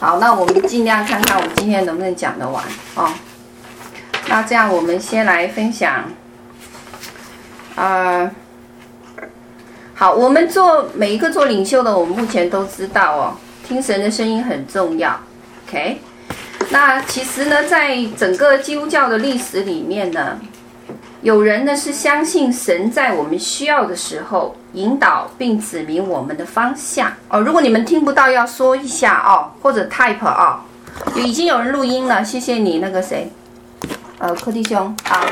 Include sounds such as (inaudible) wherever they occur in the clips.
好，那我们尽量看看我们今天能不能讲得完哦。那这样我们先来分享，呃，好，我们做每一个做领袖的，我们目前都知道哦，听神的声音很重要。OK，那其实呢，在整个基督教的历史里面呢。有人呢是相信神在我们需要的时候引导并指明我们的方向哦。如果你们听不到，要说一下哦，或者 type 哦。已经有人录音了，谢谢你那个谁，呃，柯弟兄啊，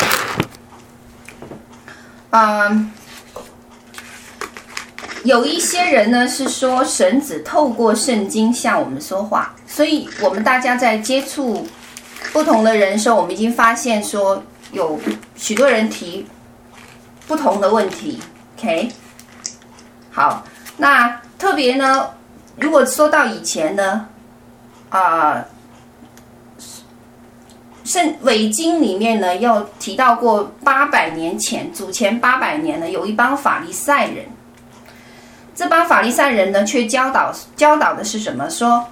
嗯，有一些人呢是说神只透过圣经向我们说话，所以我们大家在接触不同的人时候，我们已经发现说。有许多人提不同的问题，OK，好，那特别呢，如果说到以前呢，啊，圣伪经里面呢，又提到过八百年前，祖前八百年呢，有一帮法利赛人，这帮法利赛人呢，却教导教导的是什么？说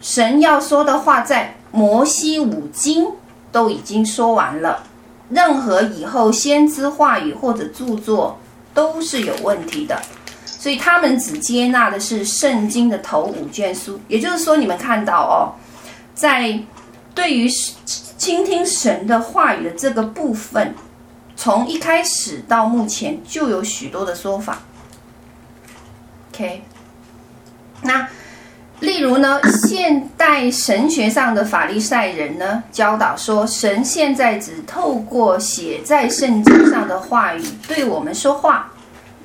神要说的话，在摩西五经。都已经说完了，任何以后先知话语或者著作都是有问题的，所以他们只接纳的是圣经的头五卷书。也就是说，你们看到哦，在对于倾听神的话语的这个部分，从一开始到目前就有许多的说法。OK，那。例如呢，现代神学上的法利赛人呢，教导说，神现在只透过写在圣经上的话语对我们说话，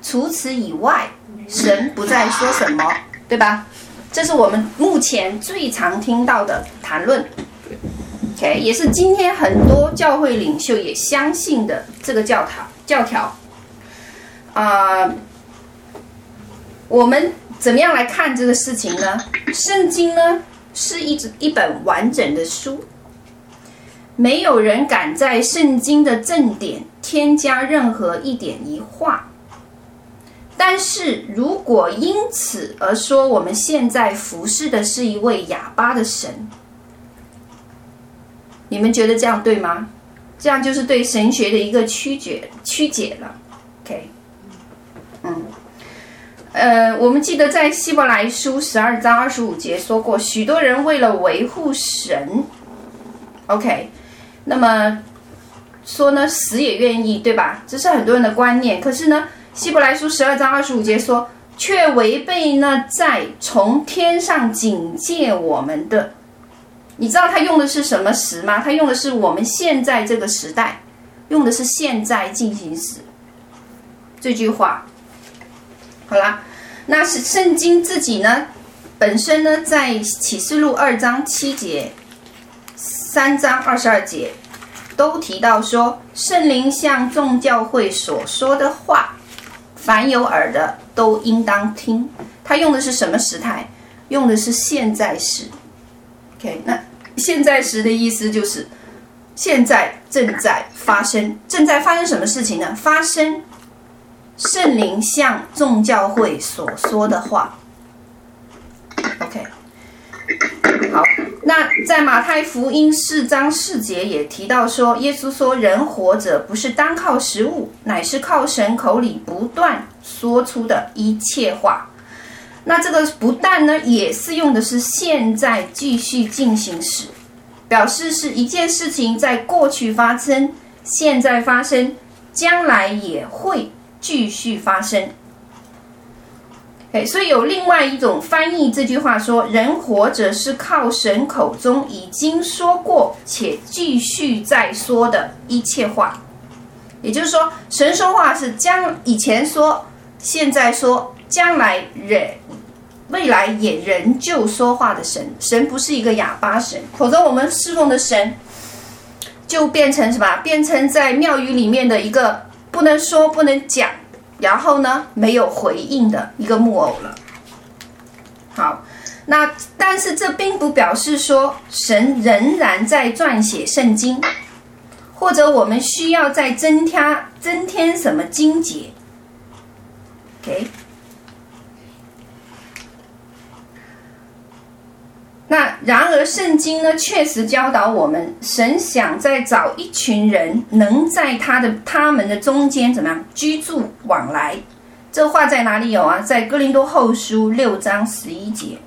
除此以外，神不再说什么，对吧？这是我们目前最常听到的谈论。OK，也是今天很多教会领袖也相信的这个教条教条。啊、我们。怎么样来看这个事情呢？圣经呢是一一本完整的书，没有人敢在圣经的正典添加任何一点一画。但是如果因此而说我们现在服侍的是一位哑巴的神，你们觉得这样对吗？这样就是对神学的一个曲解曲解了。OK，嗯。呃，我们记得在希伯来书十二章二十五节说过，许多人为了维护神，OK，那么说呢，死也愿意，对吧？这是很多人的观念。可是呢，希伯来书十二章二十五节说，却违背那在从天上警戒我们的。你知道他用的是什么时吗？他用的是我们现在这个时代，用的是现在进行时这句话。好啦，那是圣经自己呢，本身呢，在启示录二章七节、三章二十二节，都提到说，圣灵向众教会所说的话，凡有耳的都应当听。他用的是什么时态？用的是现在时。OK，那现在时的意思就是现在正在发生，正在发生什么事情呢？发生。圣灵向众教会所说的话，OK，好，那在马太福音四章四节也提到说，耶稣说，人活着不是单靠食物，乃是靠神口里不断说出的一切话。那这个不但呢，也是用的是现在继续进行时，表示是一件事情在过去发生，现在发生，将来也会。继续发生哎所以有另外一种翻译这句话说：人活着是靠神口中已经说过且继续再说的一切话，也就是说，神说话是将以前说、现在说、将来人未来也仍旧说话的神。神不是一个哑巴神，否则我们侍奉的神就变成什么？变成在庙宇里面的一个。不能说，不能讲，然后呢，没有回应的一个木偶了。好，那但是这并不表示说神仍然在撰写圣经，或者我们需要再增加增添什么经节。OK，那然而，圣经呢确实教导我们，神想再找一群人，能在他的他们的中间怎么样居住往来。这话在哪里有啊？在哥林多后书六章十一节，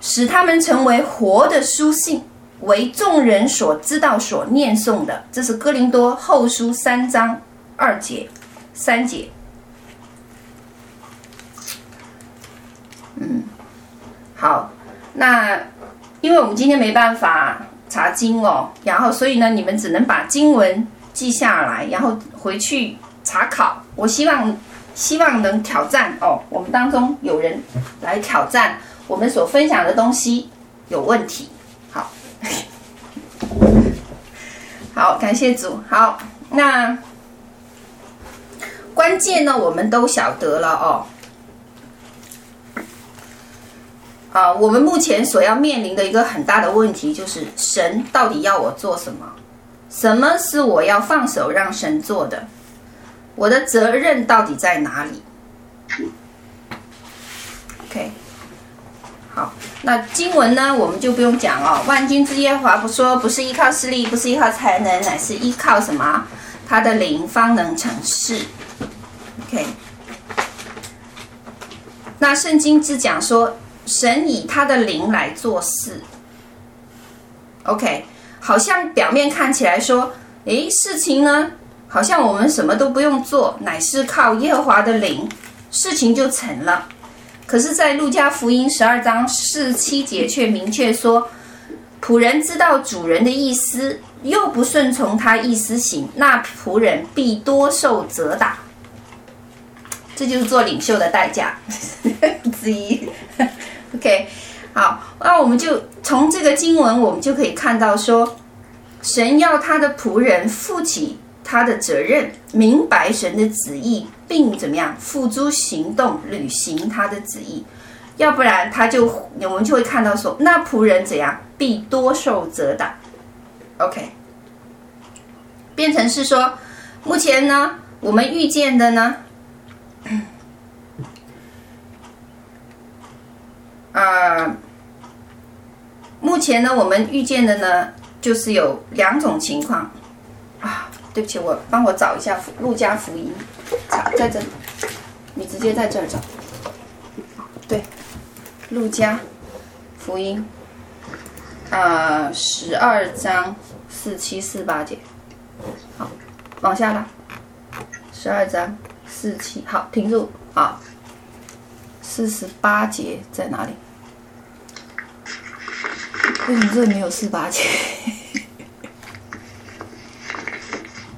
使他们成为活的书信，为众人所知道、所念诵的。这是哥林多后书三章二节、三节。嗯，好，那因为我们今天没办法查经哦，然后所以呢，你们只能把经文记下来，然后回去查考。我希望，希望能挑战哦。我们当中有人来挑战我们所分享的东西有问题。好，(laughs) 好，感谢主。好，那关键呢，我们都晓得了哦。啊，我们目前所要面临的一个很大的问题就是，神到底要我做什么？什么是我要放手让神做的？我的责任到底在哪里？OK，好，那经文呢，我们就不用讲哦。万军之耶和华不说，不是依靠势力，不是依靠才能，乃是依靠什么？他的灵方能成事。OK，那圣经只讲说，神以他的灵来做事。OK，好像表面看起来说，诶，事情呢？好像我们什么都不用做，乃是靠耶和华的灵，事情就成了。可是，在路加福音十二章四七节却明确说：仆人知道主人的意思，又不顺从他意思行，那仆人必多受责打。这就是做领袖的代价 (laughs) 之一。OK，好，那我们就从这个经文，我们就可以看到说，神要他的仆人负起。他的责任，明白神的旨意，并怎么样付诸行动，履行他的旨意。要不然，他就我们就会看到说，那仆人怎样必多受责打。OK，变成是说，目前呢，我们遇见的呢，呃，目前呢，我们遇见的呢，就是有两种情况啊。对不起，我帮我找一下《路加福音》，查在这里，你直接在这儿找。对，《路加福音》啊，十二章四七四八节。好，往下拉。十二章四七，好，停住。好，四十八节在哪里？为什么这里没有四八节？(laughs)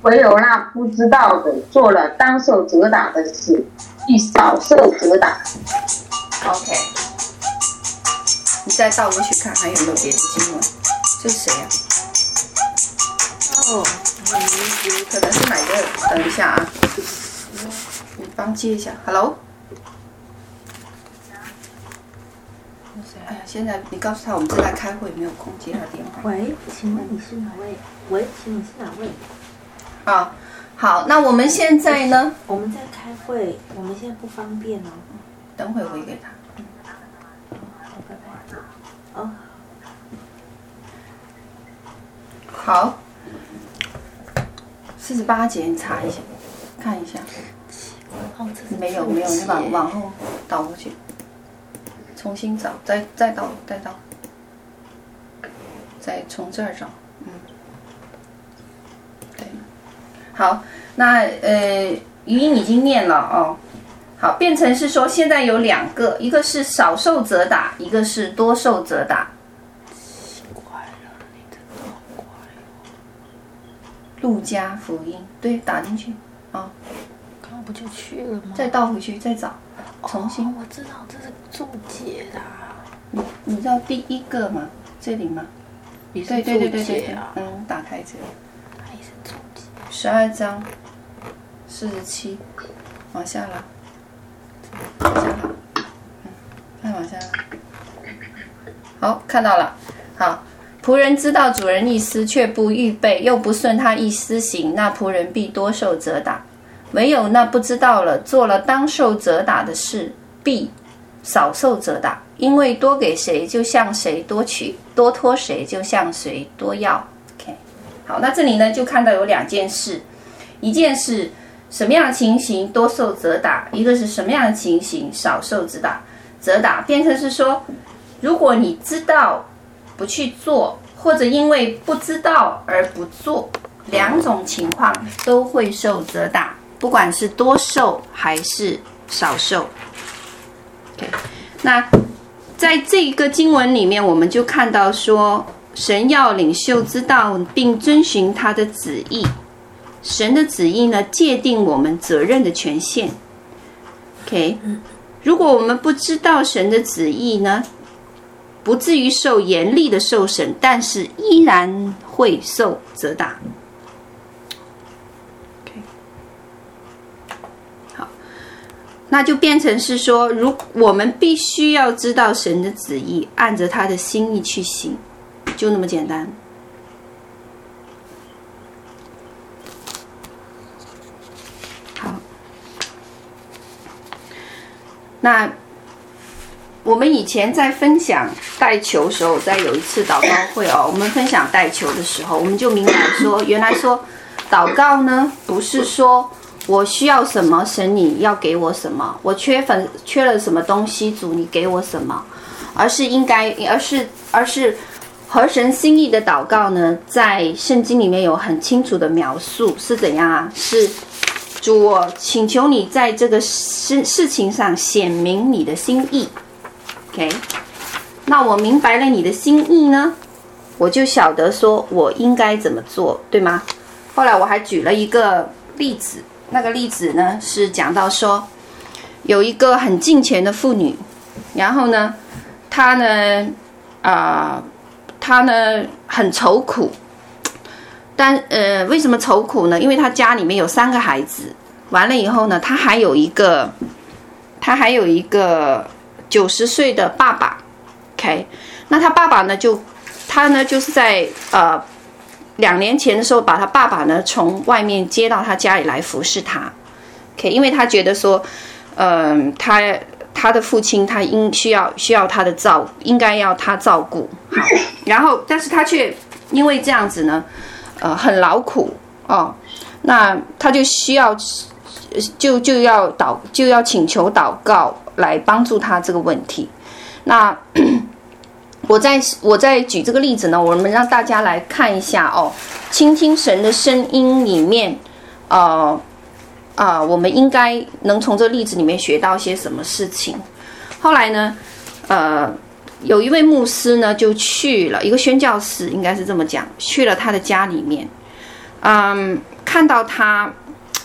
唯有那不知道的做了当受责打的事，必少受责打。OK，你再倒过去看还有没有别的经文？这是谁呀、啊？哦，可能是哪个？等一下啊，你帮接一下。Hello。哎呀，现在你告诉他我们正在开会，没有空接他电话。喂，请问你是哪位？喂，请问你是哪位？啊，好，那我们现在呢？我们在开会，我们现在不方便哦。等会回给他。好，拜拜。哦。好。四十八节，你查一下，看一下。没有没有，你往往后倒过去，重新找，再再倒再倒，再从这儿找。嗯，对好，那呃，语音已经念了哦。好，变成是说现在有两个，一个是少受则打，一个是多受则打。奇怪了，你真的好怪哦。路加福音，对，打进去啊。刚刚不就去了吗？再倒回去，再找，重新。哦，我知道这是注解的。你你知道第一个吗？这里吗？对对对对对对，嗯，打开这里。十二章四十七，往下拉，往下拉，嗯，再往下拉。好，看到了。好，仆人知道主人意思，却不预备，又不顺他意思行，那仆人必多受责打；唯有那不知道了，做了当受责打的事，必少受责打。因为多给谁，就向谁多取；多托谁，就向谁多要。OK，好，那这里呢，就看到有两件事，一件事什么样的情形多受责打，一个是什么样的情形少受责打。责打变成是说，如果你知道不去做，或者因为不知道而不做，两种情况都会受责打，不管是多受还是少受。OK，那。在这个经文里面，我们就看到说，神要领袖知道并遵循他的旨意。神的旨意呢，界定我们责任的权限。OK，如果我们不知道神的旨意呢，不至于受严厉的受审，但是依然会受责打。那就变成是说，如我们必须要知道神的旨意，按着他的心意去行，就那么简单。好，那我们以前在分享带球的时候，在有一次祷告会哦，我们分享带球的时候，我们就明白说，原来说祷告呢，不是说。我需要什么，神你要给我什么？我缺粉缺了什么东西，主你给我什么？而是应该，而是而是合神心意的祷告呢？在圣经里面有很清楚的描述，是怎样啊？是主，我请求你在这个事事情上显明你的心意。OK，那我明白了你的心意呢，我就晓得说我应该怎么做，对吗？后来我还举了一个例子。那个例子呢，是讲到说，有一个很敬虔的妇女，然后呢，她呢，啊、她呢很愁苦，但呃，为什么愁苦呢？因为她家里面有三个孩子，完了以后呢，她还有一个，她还有一个九十岁的爸爸，OK，那她爸爸呢，就他呢就是在呃。两年前的时候，把他爸爸呢从外面接到他家里来服侍他，OK，因为他觉得说，嗯、他他的父亲他应需要需要他的照，应该要他照顾。好，然后但是他却因为这样子呢，呃，很劳苦哦，那他就需要就就要祷就要请求祷告来帮助他这个问题，那。我在我在举这个例子呢，我们让大家来看一下哦，倾听神的声音里面，呃，啊、我们应该能从这个例子里面学到些什么事情。后来呢，呃，有一位牧师呢就去了一个宣教士，应该是这么讲，去了他的家里面，嗯，看到他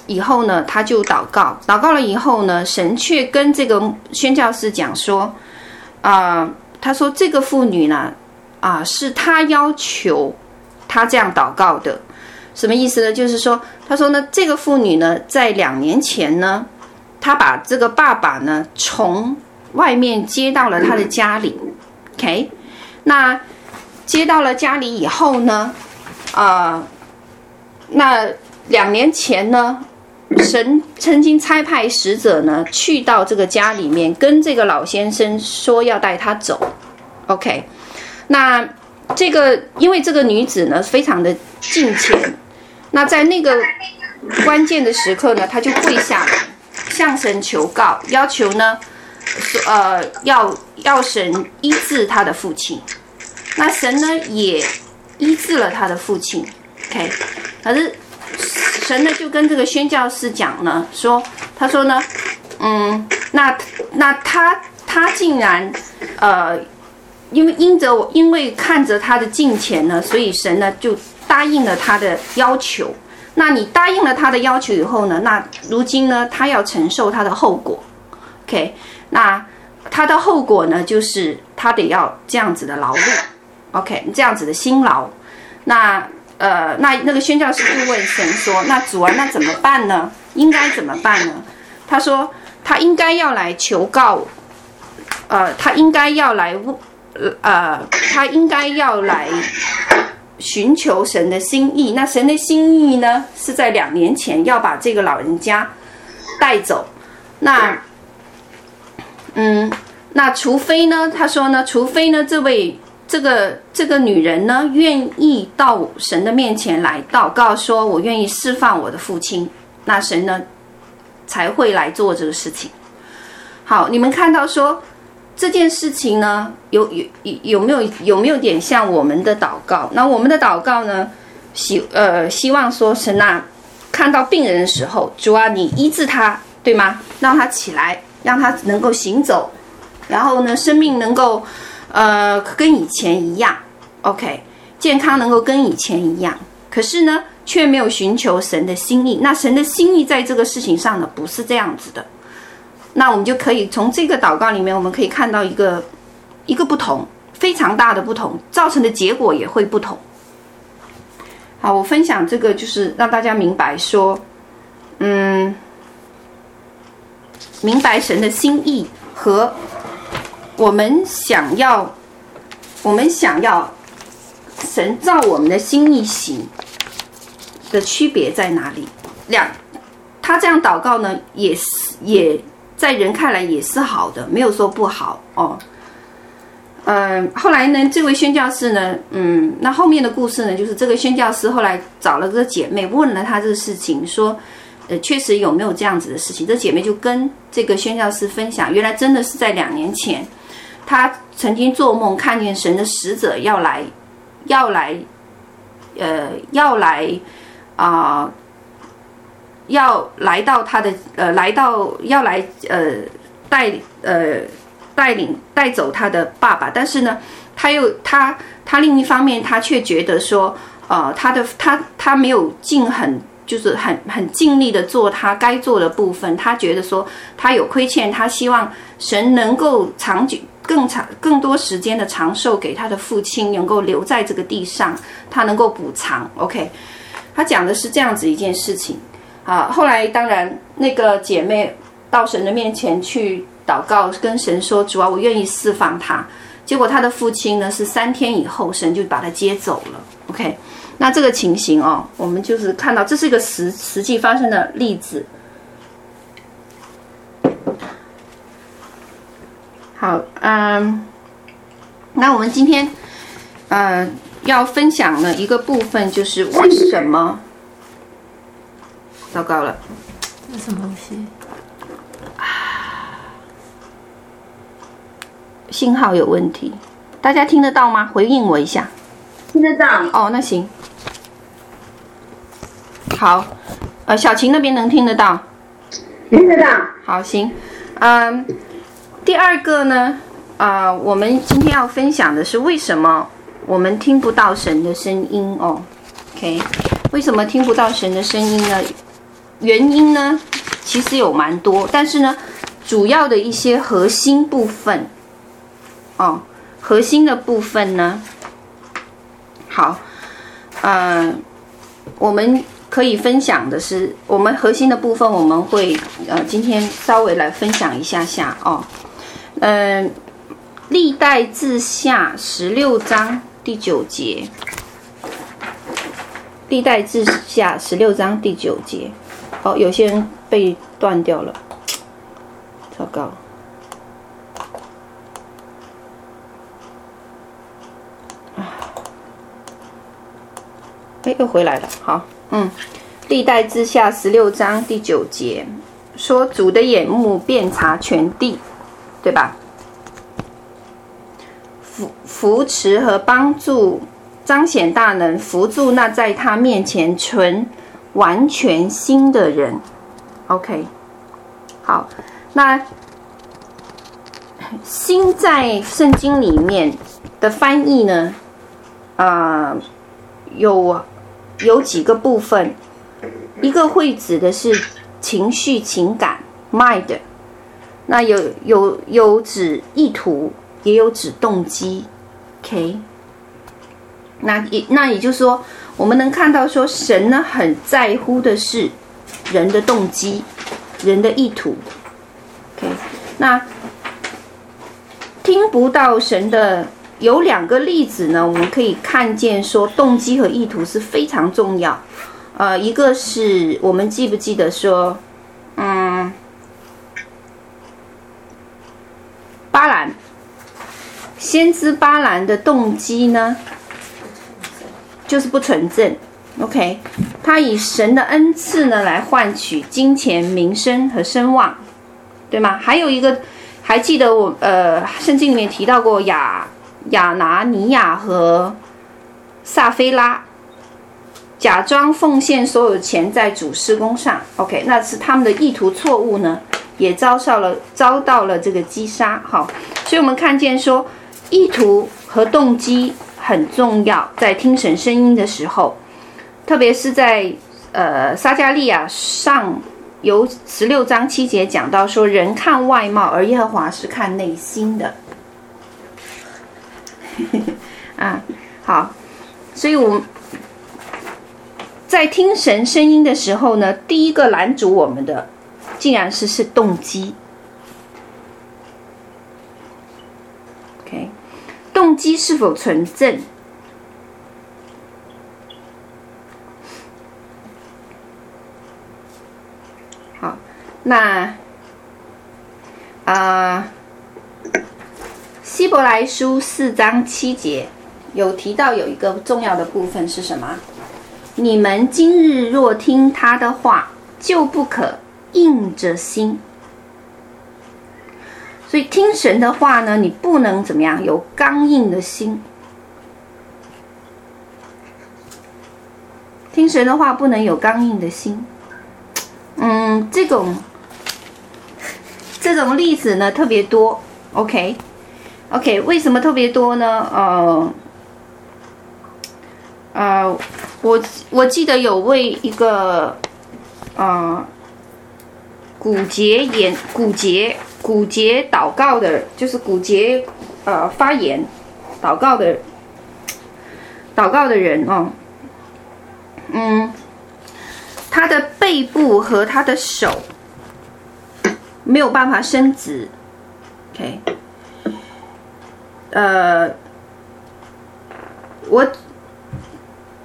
以后呢，他就祷告，祷告了以后呢，神却跟这个宣教士讲说，啊、他说：“这个妇女呢，啊，是他要求他这样祷告的，什么意思呢？就是说，他说呢，这个妇女呢，在两年前呢，他把这个爸爸呢从外面接到了他的家里，OK，那接到了家里以后呢，啊，那两年前呢。”神曾经差派使者呢，去到这个家里面，跟这个老先生说要带他走。OK，那这个因为这个女子呢非常的敬虔，那在那个关键的时刻呢，她就跪下来向神求告，要求呢，呃，要要神医治他的父亲。那神呢也医治了他的父亲。OK，可是。神呢就跟这个宣教士讲呢，说他说呢，嗯，那那他他竟然呃，因为因着我因为看着他的敬虔呢，所以神呢就答应了他的要求。那你答应了他的要求以后呢，那如今呢他要承受他的后果。OK，那他的后果呢就是他得要这样子的劳碌，OK，这样子的辛劳，那。呃，那那个宣教士就问神说：“那主啊，那怎么办呢？应该怎么办呢？”他说：“他应该要来求告，呃，他应该要来问，呃，他应该要来寻求神的心意。那神的心意呢，是在两年前要把这个老人家带走。那，嗯，那除非呢，他说呢，除非呢，这位这个这个女人呢，愿意到神的面前来祷告，说我愿意释放我的父亲，那神呢才会来做这个事情。好，你们看到说这件事情呢，有有有有没有有没有点像我们的祷告？那我们的祷告呢，希呃希望说神啊，看到病人的时候，主啊，你医治他，对吗？让他起来，让他能够行走，然后呢，生命能够呃跟以前一样，OK，健康能够跟以前一样。可是呢，却没有寻求神的心意。那神的心意在这个事情上呢，不是这样子的。那我们就可以从这个祷告里面，我们可以看到一个一个不同，非常大的不同，造成的结果也会不同。好，我分享这个就是让大家明白说，嗯，明白神的心意和我们想要，我们想要神照我们的心意行的区别在哪里？两，他这样祷告呢，也是也。在人看来也是好的，没有说不好哦。嗯，后来呢，这位宣教师呢，嗯，那后面的故事呢，就是这个宣教师后来找了个姐妹，问了她这个事情，说，呃，确实有没有这样子的事情？这姐妹就跟这个宣教师分享，原来真的是在两年前，他曾经做梦看见神的使者要来，要来，呃，要来啊。要来到他的呃，来到要来呃带呃带领带走他的爸爸，但是呢，他又他他另一方面他却觉得说，呃，他的他他没有尽很就是很很尽力的做他该做的部分，他觉得说他有亏欠，他希望神能够长久更长更多时间的长寿给他的父亲，能够留在这个地上，他能够补偿。OK，他讲的是这样子一件事情。好，后来当然那个姐妹到神的面前去祷告，跟神说：“主啊，我愿意释放他。”结果他的父亲呢是三天以后，神就把他接走了。OK，那这个情形哦，我们就是看到这是一个实实际发生的例子。好，嗯，那我们今天呃要分享的一个部分就是为什么？糟糕了，这什么东西？信号有问题，大家听得到吗？回应我一下。听得到。哦，那行。好，呃，小琴那边能听得到？听得到。好，行。嗯，第二个呢，啊、我们今天要分享的是为什么我们听不到神的声音哦？OK，为什么听不到神的声音呢？原因呢，其实有蛮多，但是呢，主要的一些核心部分，哦，核心的部分呢，好，呃，我们可以分享的是，我们核心的部分，我们会呃，今天稍微来分享一下下哦，呃，历代志下十六章第九节，历代志下十六章第九节。哦，有些人被断掉了，糟糕！哎，又回来了。好，嗯，历代志下十六章第九节说：“主的眼目遍察全地，对吧？扶扶持和帮助，彰显大能，扶助那在他面前存。”完全新的人，OK，好，那心在圣经里面的翻译呢？啊、呃，有有几个部分，一个会指的是情绪、情感 （mind），那有有有指意图，也有指动机，OK，那也那也就是说。我们能看到，说神呢很在乎的是人的动机、人的意图。OK，那听不到神的有两个例子呢，我们可以看见说动机和意图是非常重要。呃，一个是我们记不记得说，嗯，巴兰先知巴兰的动机呢，就是不纯正。OK，他以神的恩赐呢来换取金钱、名声和声望，对吗？还有一个，还记得我呃，圣经里面提到过亚亚拿尼亚和撒非拉，假装奉献所有钱在主事工上。OK，那是他们的意图错误呢，也遭受了遭到了这个击杀。好，所以我们看见说，意图和动机很重要，在听神声音的时候。特别是在呃撒迦利亚上有十六章七节讲到说，人看外貌，而耶和华是看内心的。(laughs) 啊，好，所以我们在听神声音的时候呢，第一个拦阻我们的，竟然是是动机。OK，动机是否纯正？好那啊，希伯来书四章七节有提到有一个重要的部分是什么？你们今日若听他的话，就不可硬着心。所以听神的话呢，你不能怎么样？有刚硬的心。听神的话不能有刚硬的心。嗯，这种。这种例子呢特别多，OK，OK，、为什么特别多呢？呃，呃，我我记得有位一个，呃，骨节炎、骨节、骨节祷告的，就是骨节呃发炎祷告的祷告的人哦，嗯，他的背部和他的手。没有办法伸直，OK，呃，我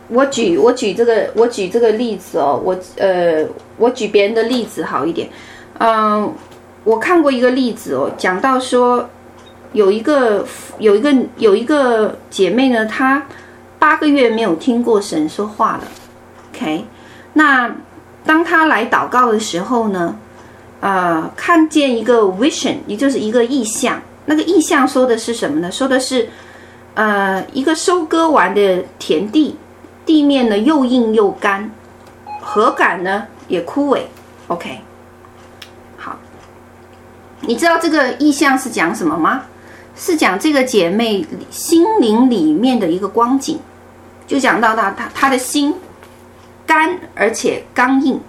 我举我举这个我举这个例子哦，我呃我举别人的例子好一点，嗯、我看过一个例子哦，讲到说有一个有一个有一个姐妹呢，她八个月没有听过神说话了，OK，那当她来祷告的时候呢？呃，看见一个 vision，也就是一个意象。那个意象说的是什么呢？说的是，呃，一个收割完的田地，地面呢又硬又干，禾杆呢也枯萎。OK，你知道这个意象是讲什么吗？是讲这个姐妹心灵里面的一个光景，就讲到她她她的心干而且刚硬。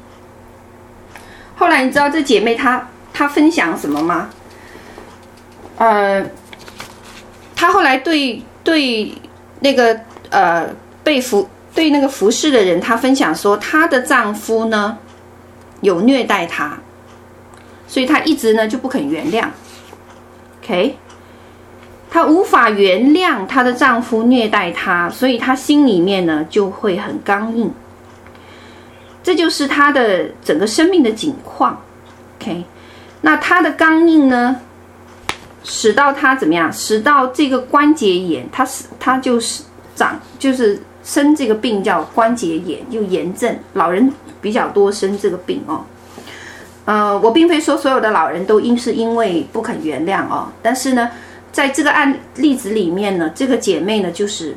后来你知道这姐妹她她分享什么吗？呃，她后来对对那个呃被服对那个服侍的人，她分享说，她的丈夫呢有虐待她，所以她一直呢就不肯原谅。OK，她无法原谅她的丈夫虐待她，所以她心里面呢就会很刚硬。这就是他的整个生命的景况，OK，那他的刚硬呢，使到他怎么样？使到这个关节炎，他是他就是长就是生这个病叫关节炎，又炎症，老人比较多生这个病哦。呃，我并非说所有的老人都因是因为不肯原谅哦，但是呢，在这个案例子里面呢，这个姐妹呢就是。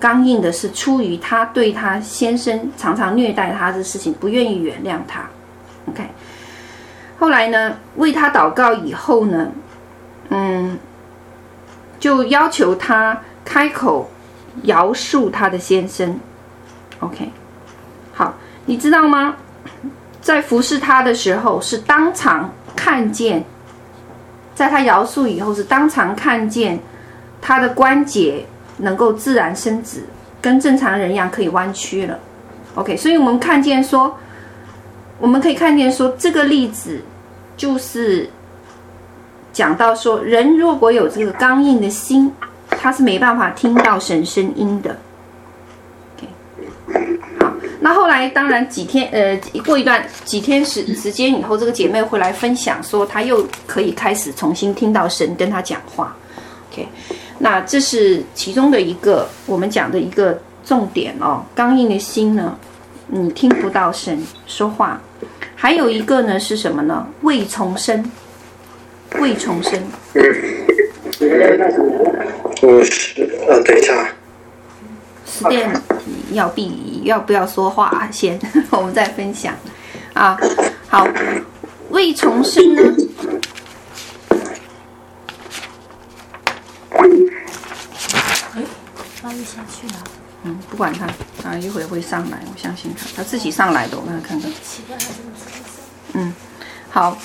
刚硬的是出于她对她先生常常虐待她的事情不愿意原谅他，OK。后来呢，为她祷告以后呢，嗯，就要求她开口饶恕她的先生，OK。好，你知道吗？在服侍他的时候是当场看见，在她饶恕以后是当场看见他的关节。能够自然伸直，跟正常人一样可以弯曲了。OK，所以我们看见说，我们可以看见说，这个例子就是讲到说，人如果有这个刚硬的心，他是没办法听到神声音的。OK，那后来当然几天，呃，过一段几天时时间以后，这个姐妹会来分享说，她又可以开始重新听到神跟她讲话。OK。那这是其中的一个我们讲的一个重点哦。刚硬的心呢，你听不到神说话。还有一个呢是什么呢？未重生，未重生。我 (coughs) 是呃，等一下。Stan，要必要不要说话先？(laughs) 我们再分享。啊，好，未重生呢？哎，翻下去了。嗯，不管他，他，一会儿会上来，我相信他，他自己上来的，我让他看看。嗯，好。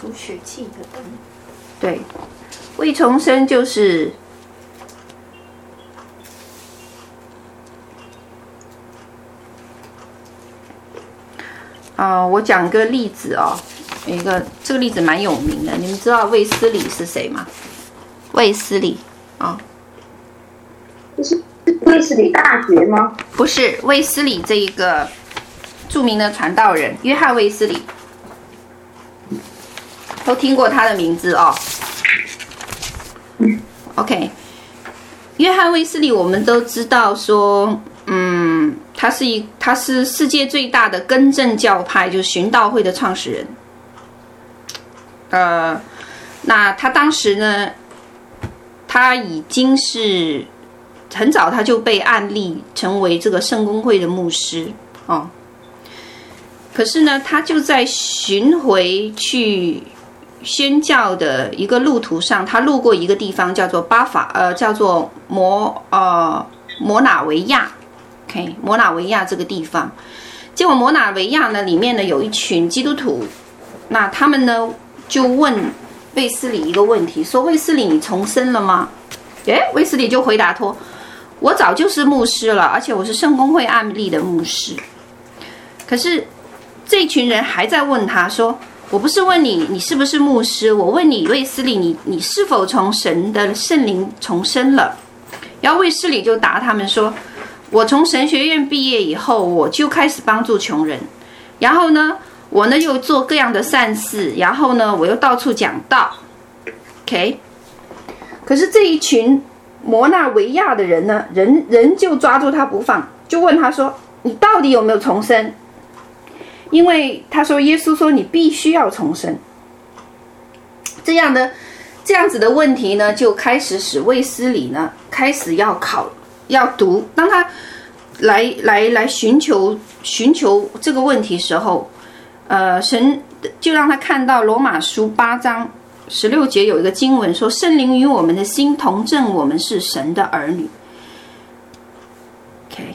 除血气的灯。对，未重生就是，啊、呃，我讲个例子哦，一个这个例子蛮有名的，你们知道卫斯理是谁吗？卫斯理。啊，这是卫斯理大学吗？不是，卫斯理这一个著名的传道人约翰卫斯理，都听过他的名字哦。OK，约翰卫斯理我们都知道说，嗯，他是一他是世界最大的更正教派，就是寻道会的创始人。呃，那他当时呢？他已经是很早，他就被案例成为这个圣公会的牧师哦。可是呢，他就在巡回去宣教的一个路途上，他路过一个地方，叫做巴法，呃，叫做摩呃摩纳维亚，OK，摩纳维亚这个地方。结果摩纳维亚呢，里面呢有一群基督徒，那他们呢就问。卫斯理一个问题，说：“卫斯理，你重生了吗？”诶，卫斯理就回答说：“我早就是牧师了，而且我是圣公会案例的牧师。”可是这群人还在问他说：“我不是问你你是不是牧师，我问你卫斯理，你你是否从神的圣灵重生了？”然后卫斯理就答他们说：“我从神学院毕业以后，我就开始帮助穷人，然后呢？”我呢又做各样的善事，然后呢我又到处讲道，OK。可是这一群摩纳维亚的人呢，人人就抓住他不放，就问他说：“你到底有没有重生？”因为他说耶稣说你必须要重生。这样的这样子的问题呢，就开始使卫斯理呢开始要考要读。当他来来来寻求寻求这个问题时候。呃，神就让他看到罗马书八章十六节有一个经文说：“圣灵与我们的心同证，我们是神的儿女。” OK，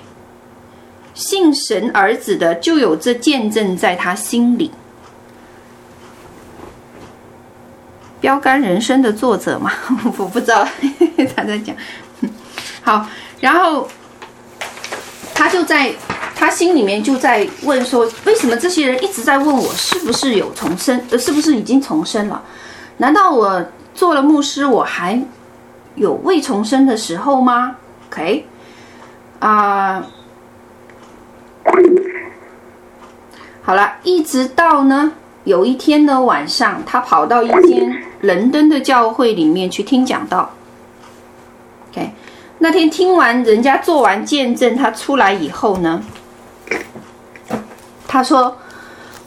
信神儿子的就有这见证在他心里。标杆人生的作者嘛，(laughs) 我不知道他在讲。好，然后他就在。他心里面就在问说：“为什么这些人一直在问我是不是有重生？呃，是不是已经重生了？难道我做了牧师，我还有未重生的时候吗？”OK，啊，好了，一直到呢有一天的晚上，他跑到一间伦敦的教会里面去听讲道。OK，那天听完人家做完见证，他出来以后呢。他说：“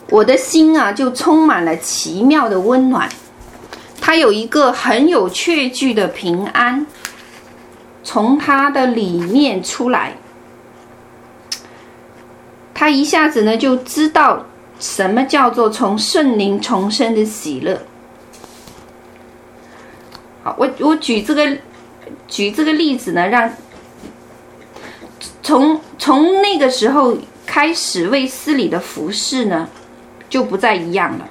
我的心啊，就充满了奇妙的温暖。他有一个很有确据的平安，从他的里面出来。他一下子呢，就知道什么叫做从圣灵重生的喜乐。好，我我举这个举这个例子呢，让从从那个时候。”开始卫斯理的服饰呢，就不再一样了。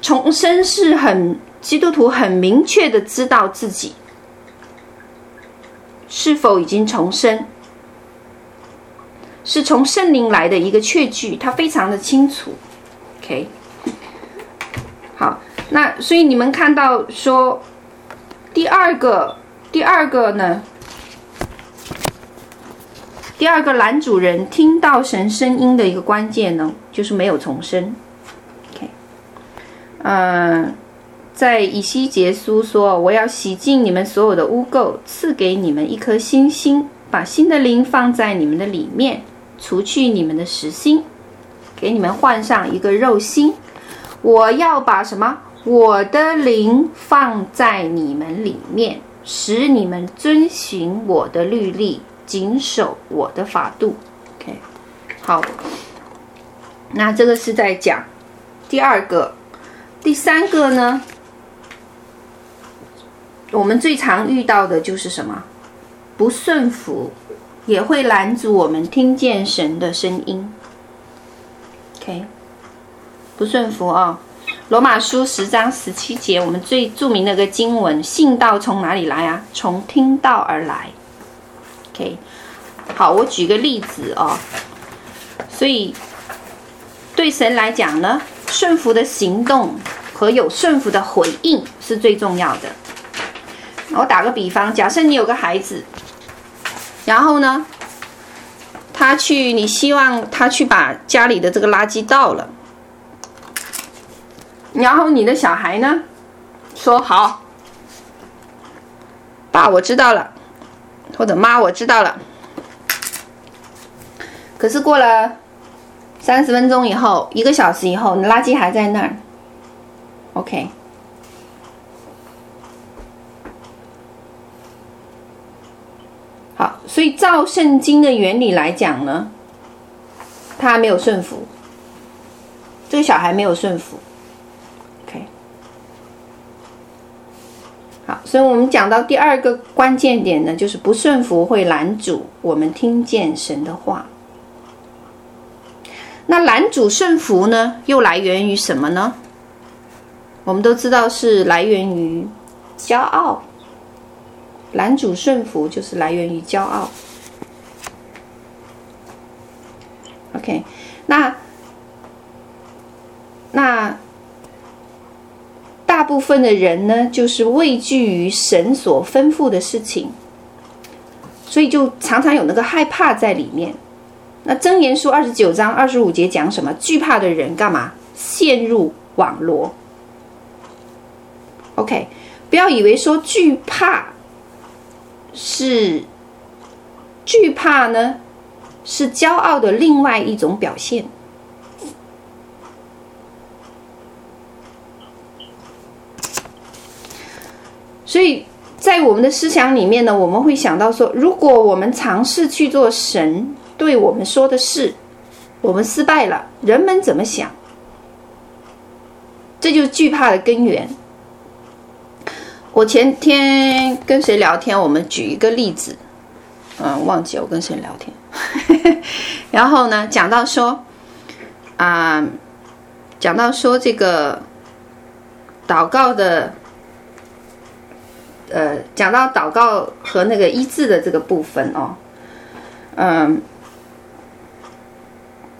重生是很基督徒很明确的知道自己是否已经重生，是从圣灵来的一个确据，他非常的清楚。OK，好，那所以你们看到说第二个，第二个呢？第二个男主人听到神声音的一个关键呢，就是没有重生。OK，嗯，在以西结书说：“我要洗净你们所有的污垢，赐给你们一颗新心，把新的灵放在你们的里面，除去你们的实心，给你们换上一个肉心。我要把什么？我的灵放在你们里面，使你们遵循我的律例，谨守我的法度。”OK，好，那这个是在讲第二个。第三个呢，我们最常遇到的就是什么？不顺服，也会拦阻我们听见神的声音。OK，不顺服啊、罗马书十章十七节，我们最著名的一个经文：信道从哪里来啊？从听道而来。OK，好，我举个例子哦。所以，对神来讲呢？顺服的行动和有顺服的回应是最重要的。我打个比方，假设你有个孩子，然后呢，他去，你希望他去把家里的这个垃圾倒了，然后你的小孩呢，说好，爸，我知道了，或者妈，我知道了。可是过了。三十分钟以后，一个小时以后，你垃圾还在那儿。OK，好，所以照圣经的原理来讲呢，他还没有顺服，这个小孩没有顺服。OK，所以我们讲到第二个关键点呢，就是不顺服会拦阻我们听见神的话。那拦阻顺服呢，又来源于什么呢？我们都知道是来源于骄傲。拦阻顺服就是来源于骄傲。OK，那那大部分的人呢，就是畏惧于神所吩咐的事情，所以就常常有那个害怕在里面。那箴言书二十九章二十五节讲什么？惧怕的人干嘛？陷入网罗。OK，不要以为说惧怕是惧怕呢，是骄傲的另外一种表现。所以在我们的思想里面呢，我们会想到说，如果我们尝试去做神。对我们说的是，我们失败了，人们怎么想？这就是惧怕的根源。我前天跟谁聊天？我们举一个例子，嗯，忘记我跟谁聊天。(laughs) 然后呢，讲到说，啊、讲到说这个祷告的，呃，讲到祷告和那个医治的这个部分哦，嗯。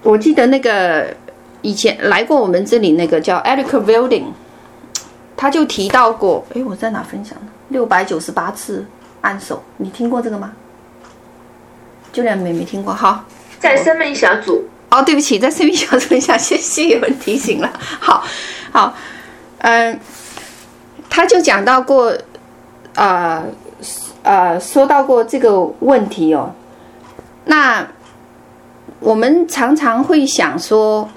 我记得那个以前来过我们这里那个叫 Eric Wilding，他就提到过，哎，我在哪分享的？六百九十八次按手，你听过这个吗？就连没没听过，好，在生命小组。哦，对不起，在生命小组下，谢谢有人提醒了。好，好，嗯，他就讲到过，啊、呃，呃，说到过这个问题哦，那。我们常常会想说，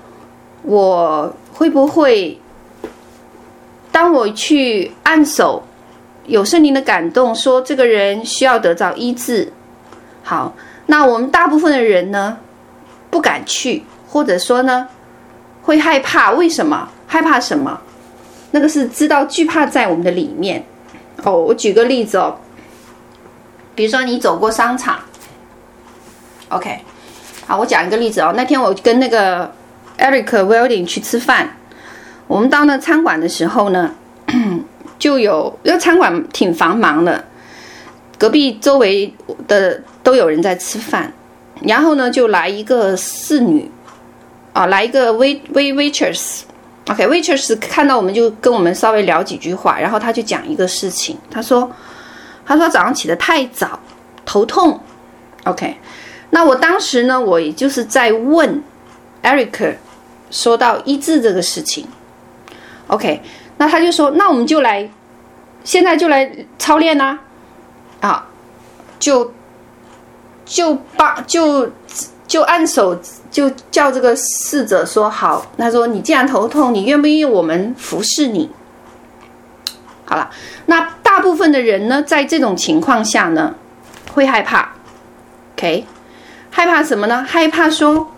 我会不会当我去按手，有圣灵的感动，说这个人需要得到医治。好，那我们大部分的人呢，不敢去，或者说呢，会害怕。为什么？害怕什么？那个是知道惧怕在我们的里面。哦，我举个例子哦，比如说你走过商场，OK。好，我讲一个例子哦。那天我跟那个 Eric Welding 去吃饭，我们到那餐馆的时候呢，(clears throat) 就有因为餐馆挺繁忙的，隔壁周围的都有人在吃饭，然后呢就来一个侍女，啊，来一个 wait wait OK，Waitress 看到我们就跟我们稍微聊几句话，然后他就讲一个事情，他说，他说早上起得太早，头痛，OK。那我当时呢，我也就是在问 Eric，说到医治这个事情，OK，那他就说，那我们就来，现在就来操练啦，啊，就就把就就按手，就叫这个侍者说好。他说，你既然头痛，你愿不愿意我们服侍你？好了，那大部分的人呢，在这种情况下呢，会害怕，OK，害怕什么呢？害怕说，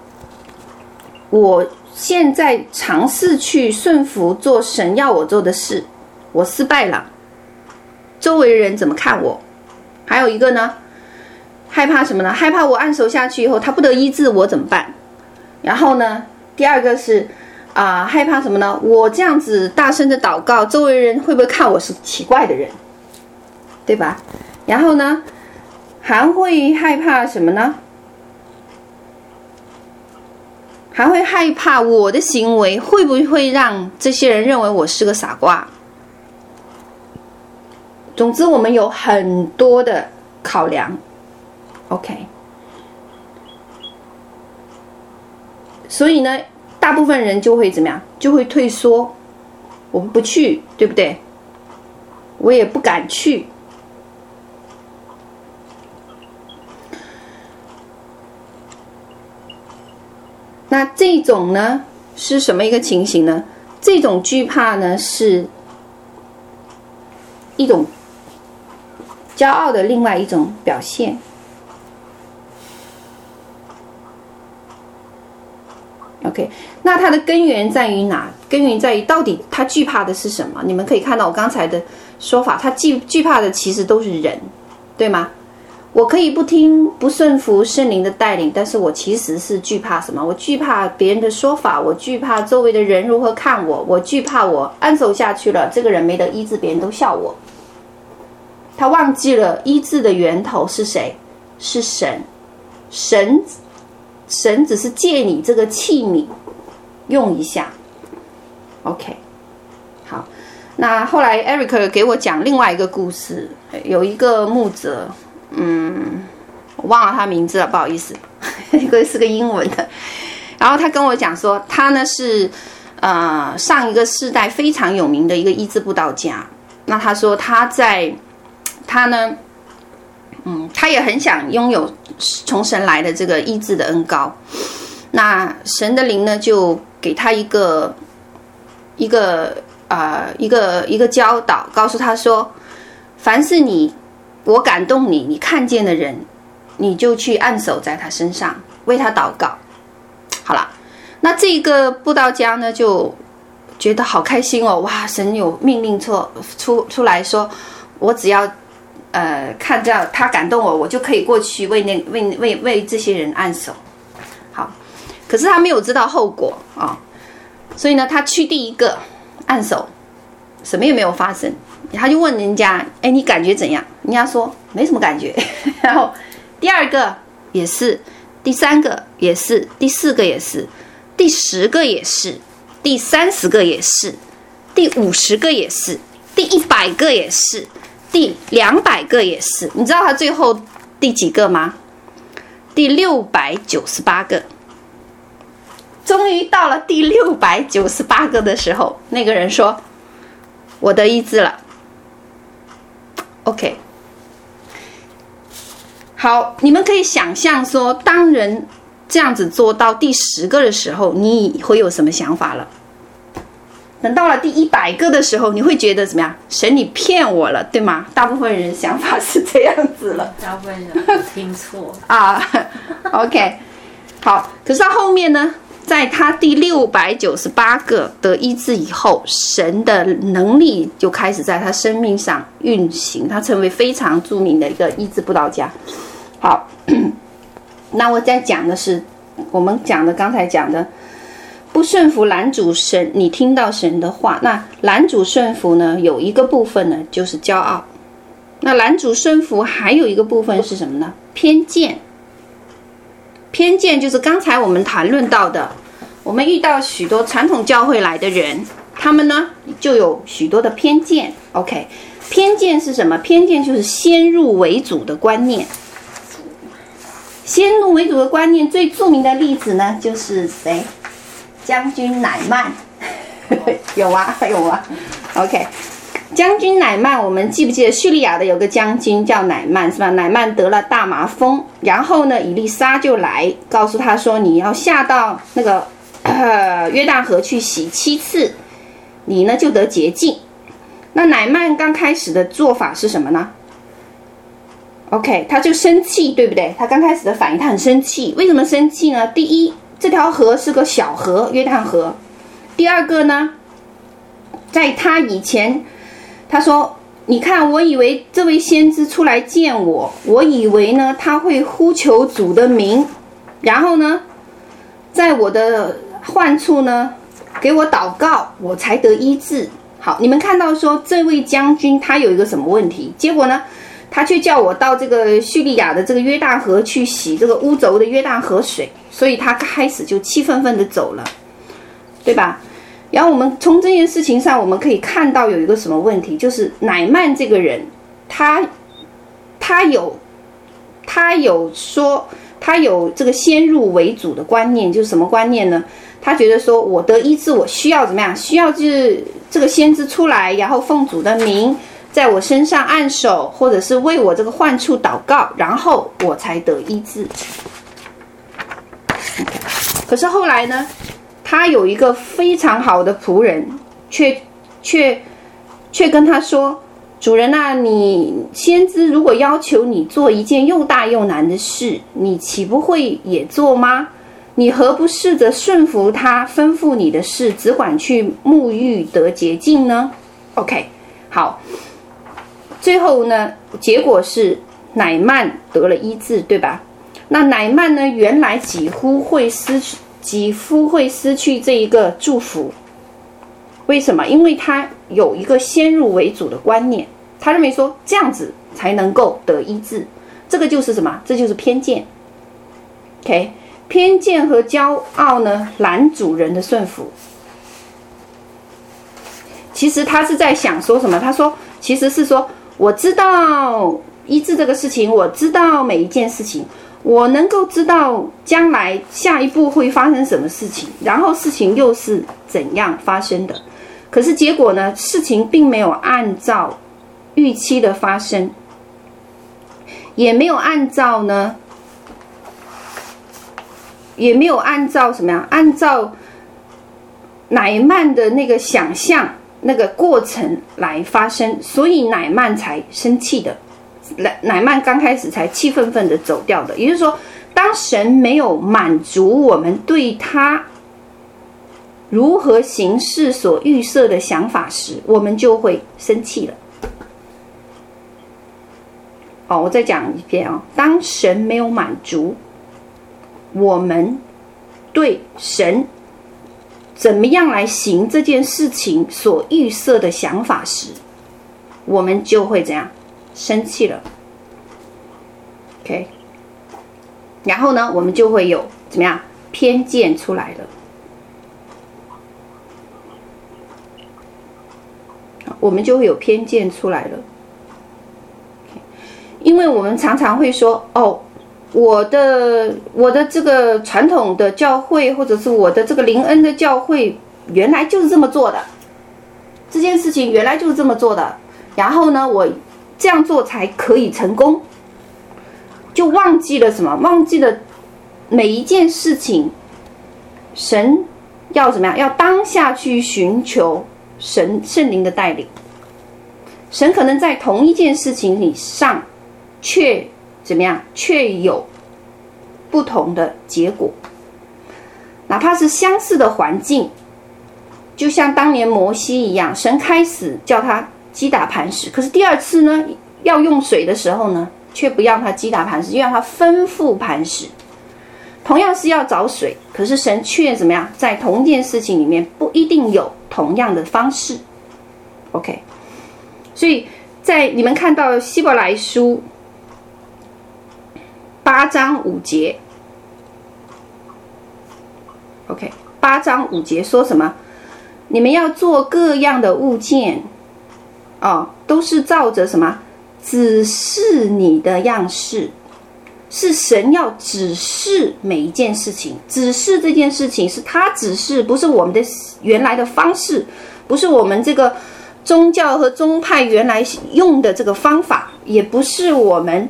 我现在尝试去顺服做神要我做的事，我失败了，周围人怎么看我？还有一个呢，害怕什么呢？害怕我按手下去以后，他不得医治我怎么办？然后呢，第二个是。啊，害怕什么呢？我这样子大声的祷告，周围人会不会看我是奇怪的人，对吧？然后呢，还会害怕什么呢？还会害怕我的行为会不会让这些人认为我是个傻瓜？总之，我们有很多的考量，OK。所以呢。大部分人就会怎么样？就会退缩，我们不去，对不对？我也不敢去。那这种呢，是什么一个情形呢？这种惧怕呢，是一种骄傲的另外一种表现。OK，那它的根源在于哪？根源在于到底他惧怕的是什么？你们可以看到我刚才的说法，他惧惧怕的其实都是人，对吗？我可以不听、不顺服圣灵的带领，但是我其实是惧怕什么？我惧怕别人的说法，我惧怕周围的人如何看我，我惧怕我按手下去了，这个人没得医治，别人都笑我。他忘记了医治的源头是谁？是神，神。神只是借你这个器皿用一下，OK，好。那后来 Eric 给我讲另外一个故事，有一个牧者，嗯，我忘了他名字了，不好意思，(laughs) 一个是个英文的。然后他跟我讲说，他呢是呃上一个世代非常有名的一个医治布道家。那他说他在他呢。嗯，他也很想拥有从神来的这个医治的恩膏。那神的灵呢，就给他一个一个啊、呃、一个一个教导，告诉他说：凡是你我感动你，你看见的人，你就去按手在他身上，为他祷告。好了，那这个布道家呢，就觉得好开心哦！哇，神有命令出出出来说，我只要。呃，看到他感动我，我就可以过去为那为为为这些人按手。好，可是他没有知道后果啊、所以呢，他去第一个按手，什么也没有发生。他就问人家：“哎，你感觉怎样？”人家说：“没什么感觉。(laughs) ”然后第二个也是，第三个也是，第四个也是，第十个也是，第三十个也是，第五十个也是，第一百个也是。第两百个也是，你知道他最后第几个吗？第六百九十八个。终于到了第六百九十八个的时候，那个人说：“我得医治了。” OK，好，你们可以想象说，当人这样子做到第十个的时候，你会有什么想法了？等到了第一百个的时候，你会觉得怎么样？神，你骗我了，对吗？大部分人想法是这样子了。大部分人听错 (laughs) 啊。OK，好。可是到后面呢，在他第六百九十八个得医治以后，神的能力就开始在他生命上运行，他成为非常著名的一个医治布道家。好，(coughs) 那我在讲的是我们讲的刚才讲的。不顺服拦阻神，你听到神的话，那拦阻顺服呢？有一个部分呢，就是骄傲。那拦阻顺服还有一个部分是什么呢？偏见。偏见就是刚才我们谈论到的，我们遇到许多传统教会来的人，他们呢就有许多的偏见。OK，偏见是什么？偏见就是先入为主的观念。先入为主的观念最著名的例子呢，就是谁？将军乃曼，(laughs) 有啊，有啊。OK，将军乃曼，我们记不记得叙利亚的有个将军叫乃曼是吧？乃曼得了大麻风，然后呢，伊丽莎就来告诉他说：“你要下到那个呃约旦河去洗七次，你呢就得洁净。”那乃曼刚开始的做法是什么呢？OK，他就生气，对不对？他刚开始的反应，他很生气。为什么生气呢？第一，这条河是个小河，约旦河。第二个呢，在他以前，他说：“你看，我以为这位先知出来见我，我以为呢他会呼求主的名，然后呢，在我的患处呢给我祷告，我才得医治。”好，你们看到说这位将军他有一个什么问题？结果呢，他却叫我到这个叙利亚的这个约旦河去洗这个污浊的约旦河水，所以他开始就气愤愤的走了，对吧？然后我们从这件事情上，我们可以看到有一个什么问题，就是乃曼这个人，他他有他有说他有这个先入为主的观念，就是什么观念呢？他觉得说，我得医治，我需要怎么样？需要就是这个先知出来，然后奉主的名，在我身上按手，或者是为我这个患处祷告，然后我才得医治。可是后来呢，他有一个非常好的仆人，却却却跟他说：“主人呐，你先知如果要求你做一件又大又难的事，你岂不会也做吗？”你何不试着顺服他吩咐你的事，只管去沐浴得洁净呢？OK，好，最后呢，结果是乃曼得了医治，对吧？那乃曼呢，原来几乎会失去，几乎会失去这一个祝福。为什么？因为他有一个先入为主的观念，他认为说这样子才能够得医治，这个就是什么？这就是偏见。OK。偏见和骄傲呢，拦阻人的顺服。其实他是在想说什么？他说，其实是说，我知道医治这个事情，我知道每一件事情，我能够知道将来下一步会发生什么事情，然后事情又是怎样发生的。可是结果呢，事情并没有按照预期的发生，也没有按照呢。也没有按照什么呀，按照乃曼的那个想象那个过程来发生，所以乃曼才生气的。乃乃曼刚开始才气愤愤的走掉的。也就是说，当神没有满足我们对他如何行事所预设的想法时，我们就会生气了。哦，我再讲一遍啊、当神没有满足。我们对神怎么样来行这件事情所预设的想法时，我们就会怎样生气了？OK，然后呢，我们就会有怎么样偏见出来了。我们就会有偏见出来了，因为我们常常会说哦。我的我的这个传统的教会，或者是我的这个灵恩的教会，原来就是这么做的。这件事情原来就是这么做的。然后呢，我这样做才可以成功，就忘记了什么？忘记了每一件事情，神要怎么样？要当下去寻求神圣灵的带领。神可能在同一件事情里上，却。怎么样？却有不同的结果，哪怕是相似的环境，就像当年摩西一样，神开始叫他击打磐石，可是第二次呢，要用水的时候呢，却不让他击打磐石，就让他吩咐磐石。同样是要找水，可是神却怎么样？在同一件事情里面不一定有同样的方式。OK，所以在你们看到希伯来书。八章五节，OK，八章五节说什么？你们要做各样的物件，哦，都是照着什么？指示你的样式，是神要指示每一件事情，指示这件事情是他指示，不是我们的原来的方式，不是我们这个宗教和宗派原来用的这个方法，也不是我们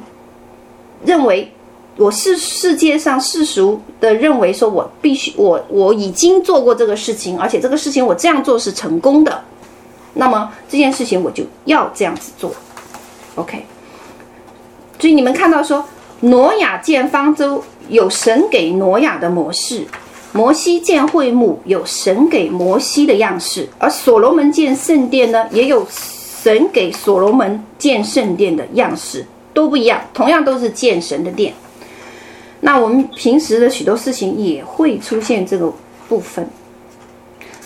认为我是世界上世俗的认为说我必须我我已经做过这个事情，而且这个事情我这样做是成功的，那么这件事情我就要这样子做，OK。所以你们看到说。挪亚建方舟有神给挪亚的模式，摩西建会幕有神给摩西的样式，而所罗门建圣殿呢，也有神给所罗门建圣殿的样式，都不一样，同样都是建神的殿。那我们平时的许多事情也会出现这个部分，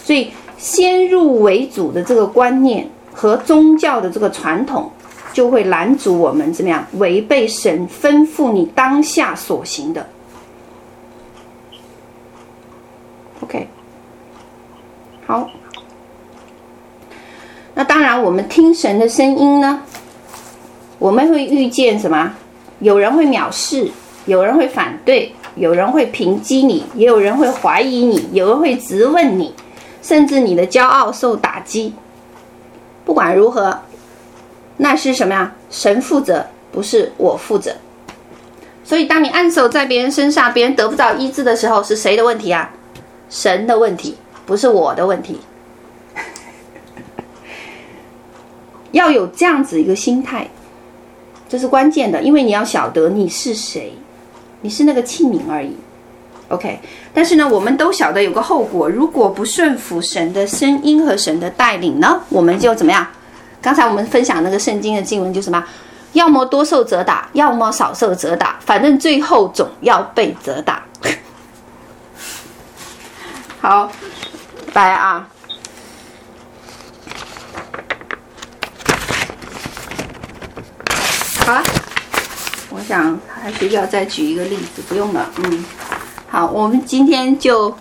所以先入为主的这个观念和宗教的这个传统。就会拦阻我们怎么样违背神吩咐你当下所行的。OK，好。那当然，我们听神的声音呢，我们会遇见什么？有人会藐视，有人会反对，有人会抨击你，也有人会怀疑你，有人会质问你，甚至你的骄傲受打击。不管如何。那是什么呀？神负责，不是我负责。所以，当你按手在别人身上，别人得不到医治的时候，是谁的问题啊？神的问题，不是我的问题。(laughs) 要有这样子一个心态，这是关键的，因为你要晓得你是谁，你是那个器皿而已。OK，但是呢，我们都晓得有个后果，如果不顺服神的声音和神的带领呢，我们就怎么样？刚才我们分享那个圣经的经文就什么？要么多受责打，要么少受责打，反正最后总要被责打。(laughs) 好，拜啊！好了，我想还需要再举一个例子，不用了。嗯，好，我们今天就，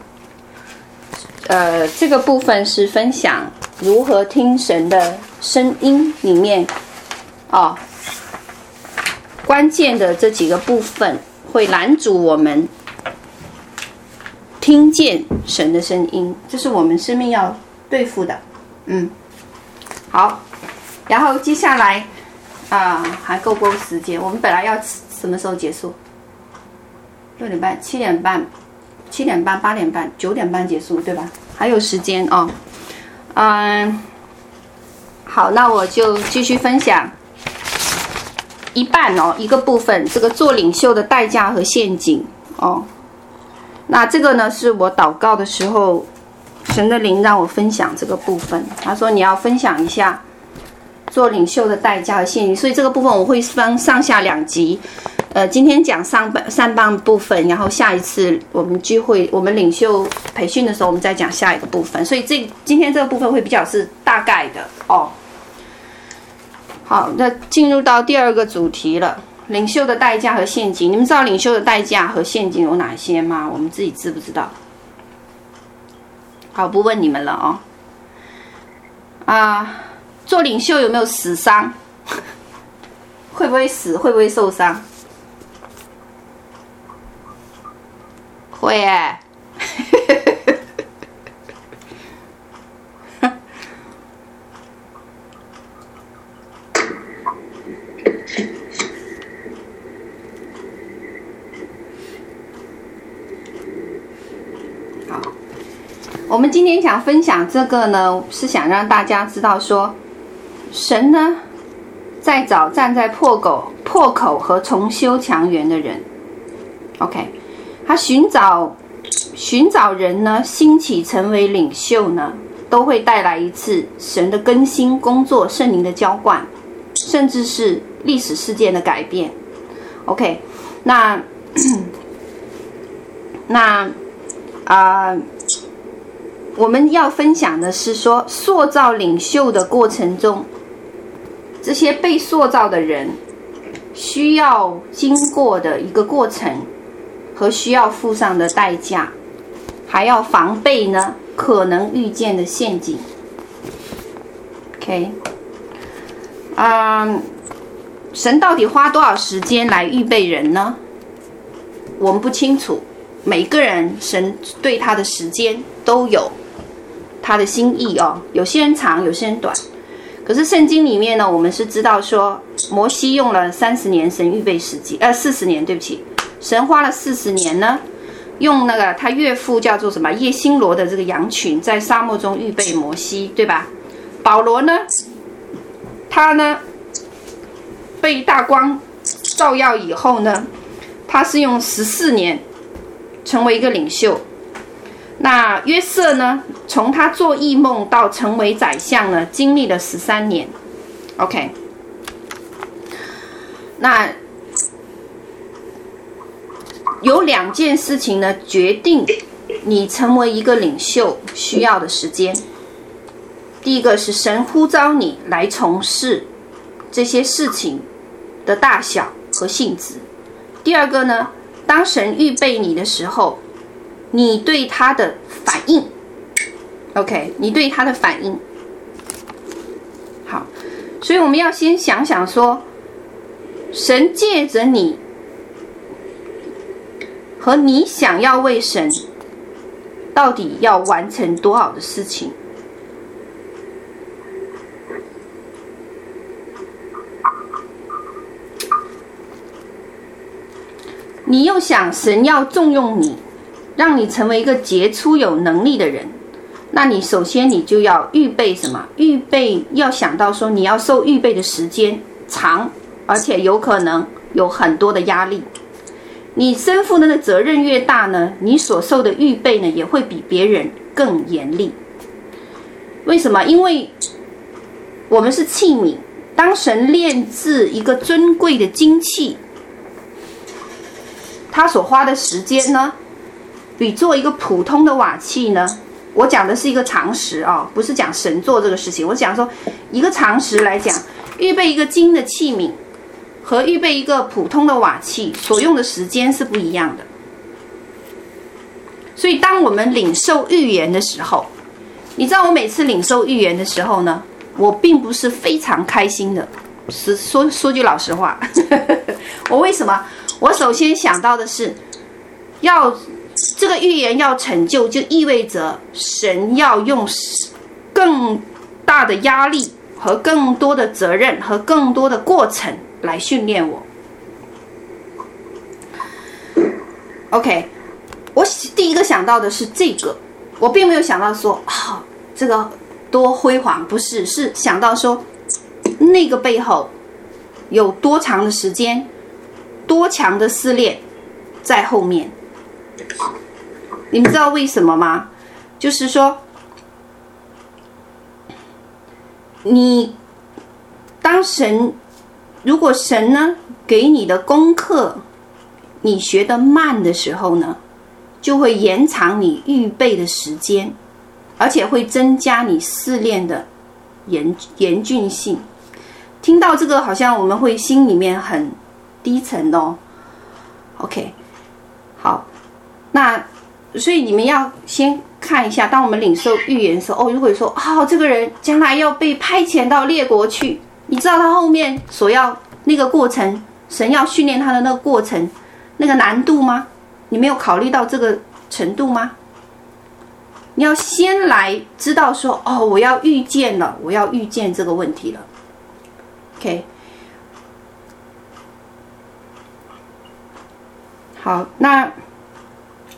呃，这个部分是分享如何听神的。声音里面，哦，关键的这几个部分会拦阻我们听见神的声音，这是我们生命要对付的。嗯，好，然后接下来啊，还够不够时间？我们本来要什么时候结束？六点半、七点半、七点半、八点半、九点半结束，对吧？还有时间哦。嗯。好，那我就继续分享一半哦，一个部分，这个做领袖的代价和陷阱哦。那这个呢，是我祷告的时候，神的灵让我分享这个部分。他说你要分享一下做领袖的代价和陷阱，所以这个部分我会分上下两集。呃，今天讲上半上半部分，然后下一次我们聚会，我们领袖培训的时候，我们再讲下一个部分。所以这今天这个部分会比较是大概的哦。好，那进入到第二个主题了，领袖的代价和陷阱。你们知道领袖的代价和陷阱有哪些吗？我们自己知不知道？好，不问你们了哦。啊，做领袖有没有死伤？(laughs) 会不会死？会不会受伤？会哎。我们今天想分享这个呢，是想让大家知道说，神呢在找站在破口、破口和重修墙垣的人。OK，他寻找寻找人呢，兴起成为领袖呢，都会带来一次神的更新工作、圣灵的浇灌，甚至是历史事件的改变。OK，那那啊。我们要分享的是说，塑造领袖的过程中，这些被塑造的人需要经过的一个过程和需要付上的代价，还要防备呢可能遇见的陷阱。OK，嗯，神到底花多少时间来预备人呢？我们不清楚，每个人神对他的时间都有他的心意哦，有些人长，有些人短。可是圣经里面呢，我们是知道说，摩西用了三十年，神预备时机，呃，四十年，对不起，神花了四十年呢，用那个他岳父叫做什么叶辛罗的这个羊群，在沙漠中预备摩西，对吧？保罗呢，他呢被大光照耀以后呢，他是用十四年成为一个领袖。那约瑟呢？从他做异梦到成为宰相呢，经历了十三年。OK，那有两件事情呢，决定你成为一个领袖需要的时间。第一个是神呼召你来从事这些事情的大小和性质。第二个呢，当神预备你的时候。你对他的反应，OK，你对他的反应，好，所以我们要先想想说，神借着你和你想要为神到底要完成多少的事情，你又想神要重用你。让你成为一个杰出有能力的人，那你首先你就要预备什么？预备要想到说你要受预备的时间长，而且有可能有很多的压力。你身负的那责任越大呢，你所受的预备呢也会比别人更严厉。为什么？因为我们是器皿，当神炼制一个尊贵的金器，他所花的时间呢？比做一个普通的瓦器呢，我讲的是一个常识啊，不是讲神做这个事情。我讲说一个常识来讲，预备一个金的器皿和预备一个普通的瓦器所用的时间是不一样的。所以当我们领受预言的时候，你知道我每次领受预言的时候呢，我并不是非常开心的。是说说句老实话，(laughs) 我为什么？我首先想到的是要。这个预言要成就，就意味着神要用更大的压力和更多的责任和更多的过程来训练我。OK，我第一个想到的是这个，我并没有想到说啊、这个多辉煌，不是，是想到说那个背后有多长的时间，多强的试炼在后面。你们知道为什么吗？就是说，你当神如果神呢给你的功课你学的慢的时候呢，就会延长你预备的时间，而且会增加你试炼的严严峻性。听到这个，好像我们会心里面很低沉哦。OK，好。那所以你们要先看一下，当我们领受预言的时候，哦，如果说、哦，这个人将来要被派遣到列国去，你知道他后面所要那个过程，神要训练他的那个过程，那个难度吗？你没有考虑到这个程度吗？你要先来知道说，哦，我要预见了，我要预见这个问题了。OK，好，那。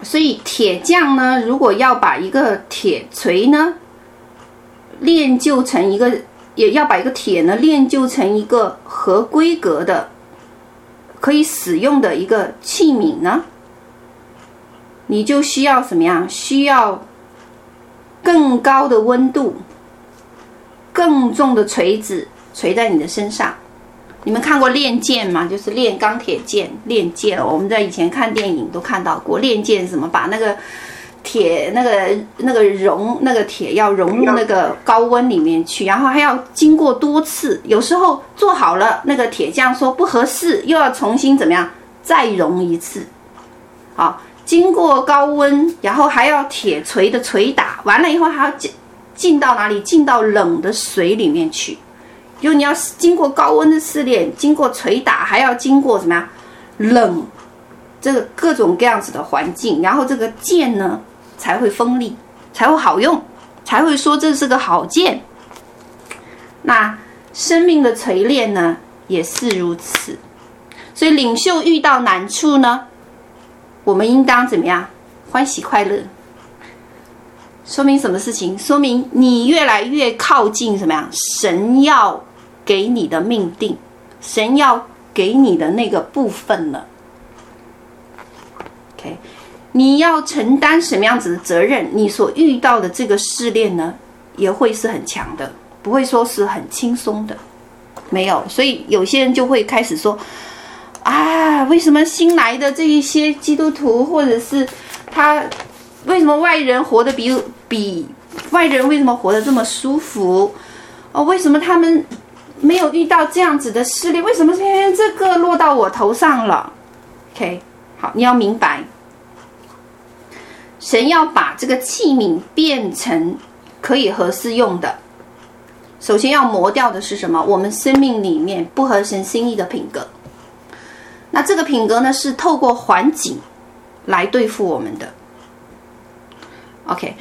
所以铁匠呢，如果要把一个铁锤呢练就成一个，也要把一个铁呢炼就成一个合规格的可以使用的一个器皿呢，你就需要什么呀？需要更高的温度，更重的锤子锤在你的身上。你们看过炼剑吗？就是炼钢铁剑、炼剑。我们在以前看电影都看到过炼剑，什么把那个铁、那个那个熔、那个铁要融入那个高温里面去，然后还要经过多次。有时候做好了，那个铁匠说不合适，又要重新怎么样再熔一次。好，经过高温，然后还要铁锤的锤打完了以后，还要进进到哪里？进到冷的水里面去。就你要经过高温的试炼，经过锤打，还要经过什么呀？冷这个各种各样子的环境，然后这个剑呢才会锋利，才会好用，才会说这是个好剑。那生命的锤炼呢也是如此，所以领袖遇到难处呢，我们应当怎么样？欢喜快乐。说明什么事情？说明你越来越靠近什么呀？神要给你的命定，神要给你的那个部分了。OK，你要承担什么样子的责任？你所遇到的这个试炼呢，也会是很强的，不会说是很轻松的。没有，所以有些人就会开始说：啊，为什么新来的这一些基督徒，或者是他？为什么外人活得比比外人为什么活得这么舒服？哦，为什么他们没有遇到这样子的试炼？为什么偏偏这个落到我头上了？OK，好，你要明白，神要把这个器皿变成可以合适用的，首先要磨掉的是什么？我们生命里面不合神心意的品格。那这个品格呢，是透过环境来对付我们的。OK，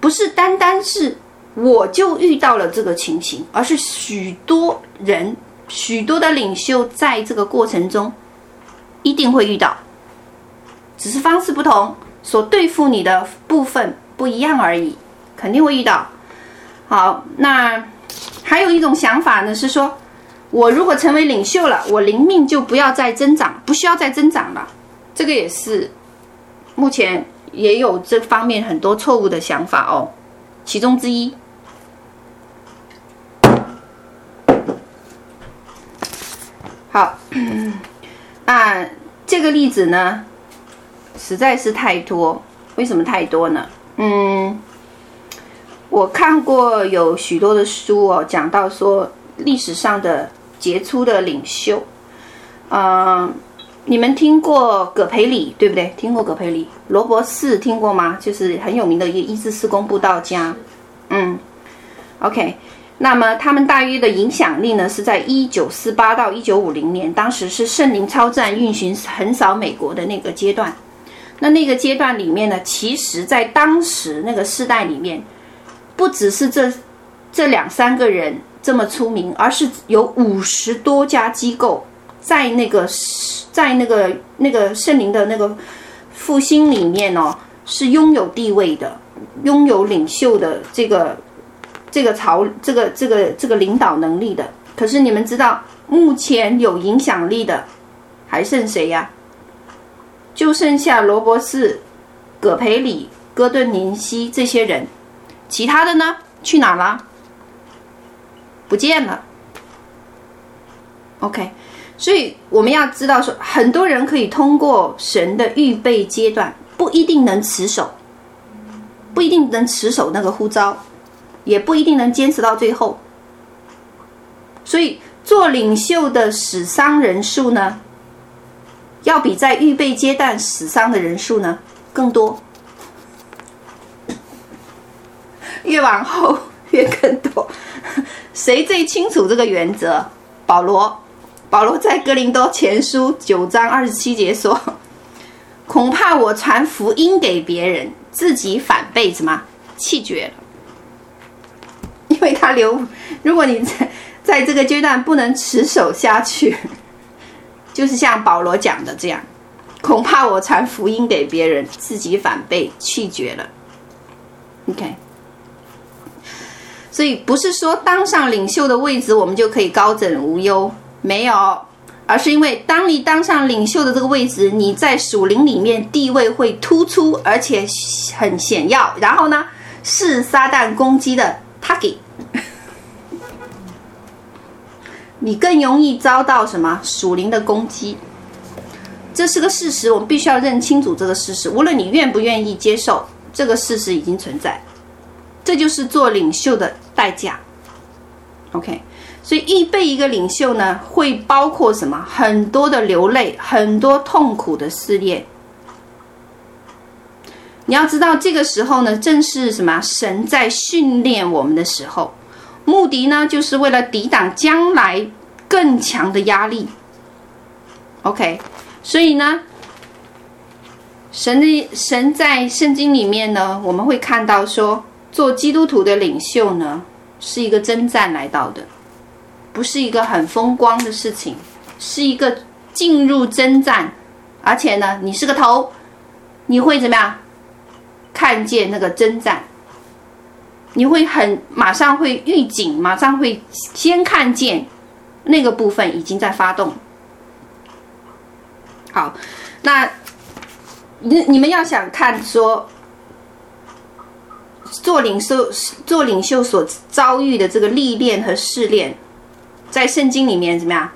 不是单单是我就遇到了这个情形，而是许多人、许多的领袖在这个过程中一定会遇到，只是方式不同，所对付你的部分不一样而已，肯定会遇到。好，那还有一种想法呢，是说我如果成为领袖了，我灵命就不要再增长，不需要再增长了，这个也是目前。也有这方面很多错误的想法哦，其中之一。好，(clears throat) 那这个例子呢，实在是太多。为什么太多呢？嗯，我看过有许多的书哦，讲到说历史上的杰出的领袖，嗯。你们听过葛培理对不对？听过葛培理，罗伯士听过吗？就是很有名的一个医治事工布道家。嗯，OK，那么他们大约的影响力呢，是在一九四八到一九五零年，当时是圣灵超战运行横扫美国的那个阶段。那那个阶段里面呢，其实在当时那个时代里面，不只是这这两三个人这么出名，而是有五十多家机构。在那个，在那个那个圣灵的那个复兴里面哦，是拥有地位的，拥有领袖的这个这个朝这个这个这个领导能力的。可是你们知道，目前有影响力的还剩谁呀？就剩下罗伯斯、葛培理、哥顿宁西这些人，其他的呢？去哪了？不见了。OK。所以我们要知道说，很多人可以通过神的预备阶段，不一定能持守，不一定能持守那个呼召，也不一定能坚持到最后。所以做领袖的死伤人数呢，要比在预备阶段死伤的人数呢更多，越往后越更多。谁最清楚这个原则？保罗。保罗在哥林多前书九章二十七节说：“恐怕我传福音给别人，自己反被什么弃绝了？因为他留，如果你在在这个阶段不能持守下去，就是像保罗讲的这样，恐怕我传福音给别人，自己反被拒绝了。”OK，所以不是说当上领袖的位置，我们就可以高枕无忧。没有，而是因为当你当上领袖的这个位置，你在属灵里面地位会突出，而且很显要。然后呢，是撒旦攻击的 target，你更容易遭到什么属灵的攻击？这是个事实，我们必须要认清楚这个事实。无论你愿不愿意接受，这个事实已经存在。这就是做领袖的代价。OK。所以，预备一个领袖呢，会包括什么？很多的流泪，很多痛苦的试炼。你要知道，这个时候呢，正是什么？神在训练我们的时候，目的呢，就是为了抵挡将来更强的压力。OK，所以呢，神的神在圣经里面呢，我们会看到说，做基督徒的领袖呢，是一个征战来到的，不是一个很风光的事情，是一个进入征战，而且呢，你是个头，你会怎么样？看见那个征战，你会很马上会预警，马上会先看见那个部分已经在发动。好，那你你们要想看说，做领袖做领袖所遭遇的这个历练和试炼，在圣经里面怎么样？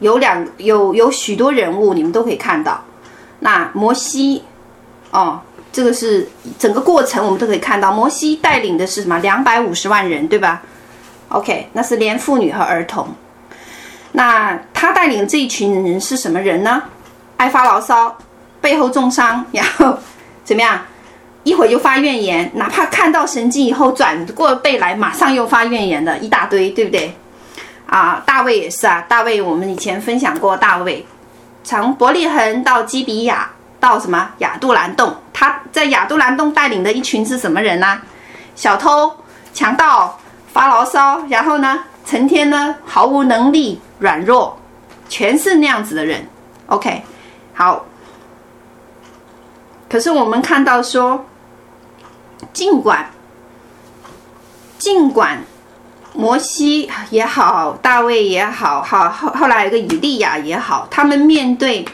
有两有有许多人物，你们都可以看到。那摩西，哦。这个是整个过程，我们都可以看到，摩西带领的是什么？两百五十万人，对吧？OK，那是连妇女和儿童。那他带领这一群人是什么人呢？爱发牢骚，背后中伤，然后怎么样？一会儿就发怨言，哪怕看到神迹以后转过背来，马上又发怨言的一大堆，对不对？啊，大卫也是啊，大卫我们以前分享过，大卫从伯利恒到基比亚。到什么亚杜兰洞？他在亚杜兰洞带领的一群是什么人呢、小偷、强盗、发牢骚，然后呢，成天呢毫无能力、软弱，全是那样子的人。OK，好。可是我们看到说，尽管尽管摩西也好，大卫也好，好后后来有个以利亚也好，他们面对。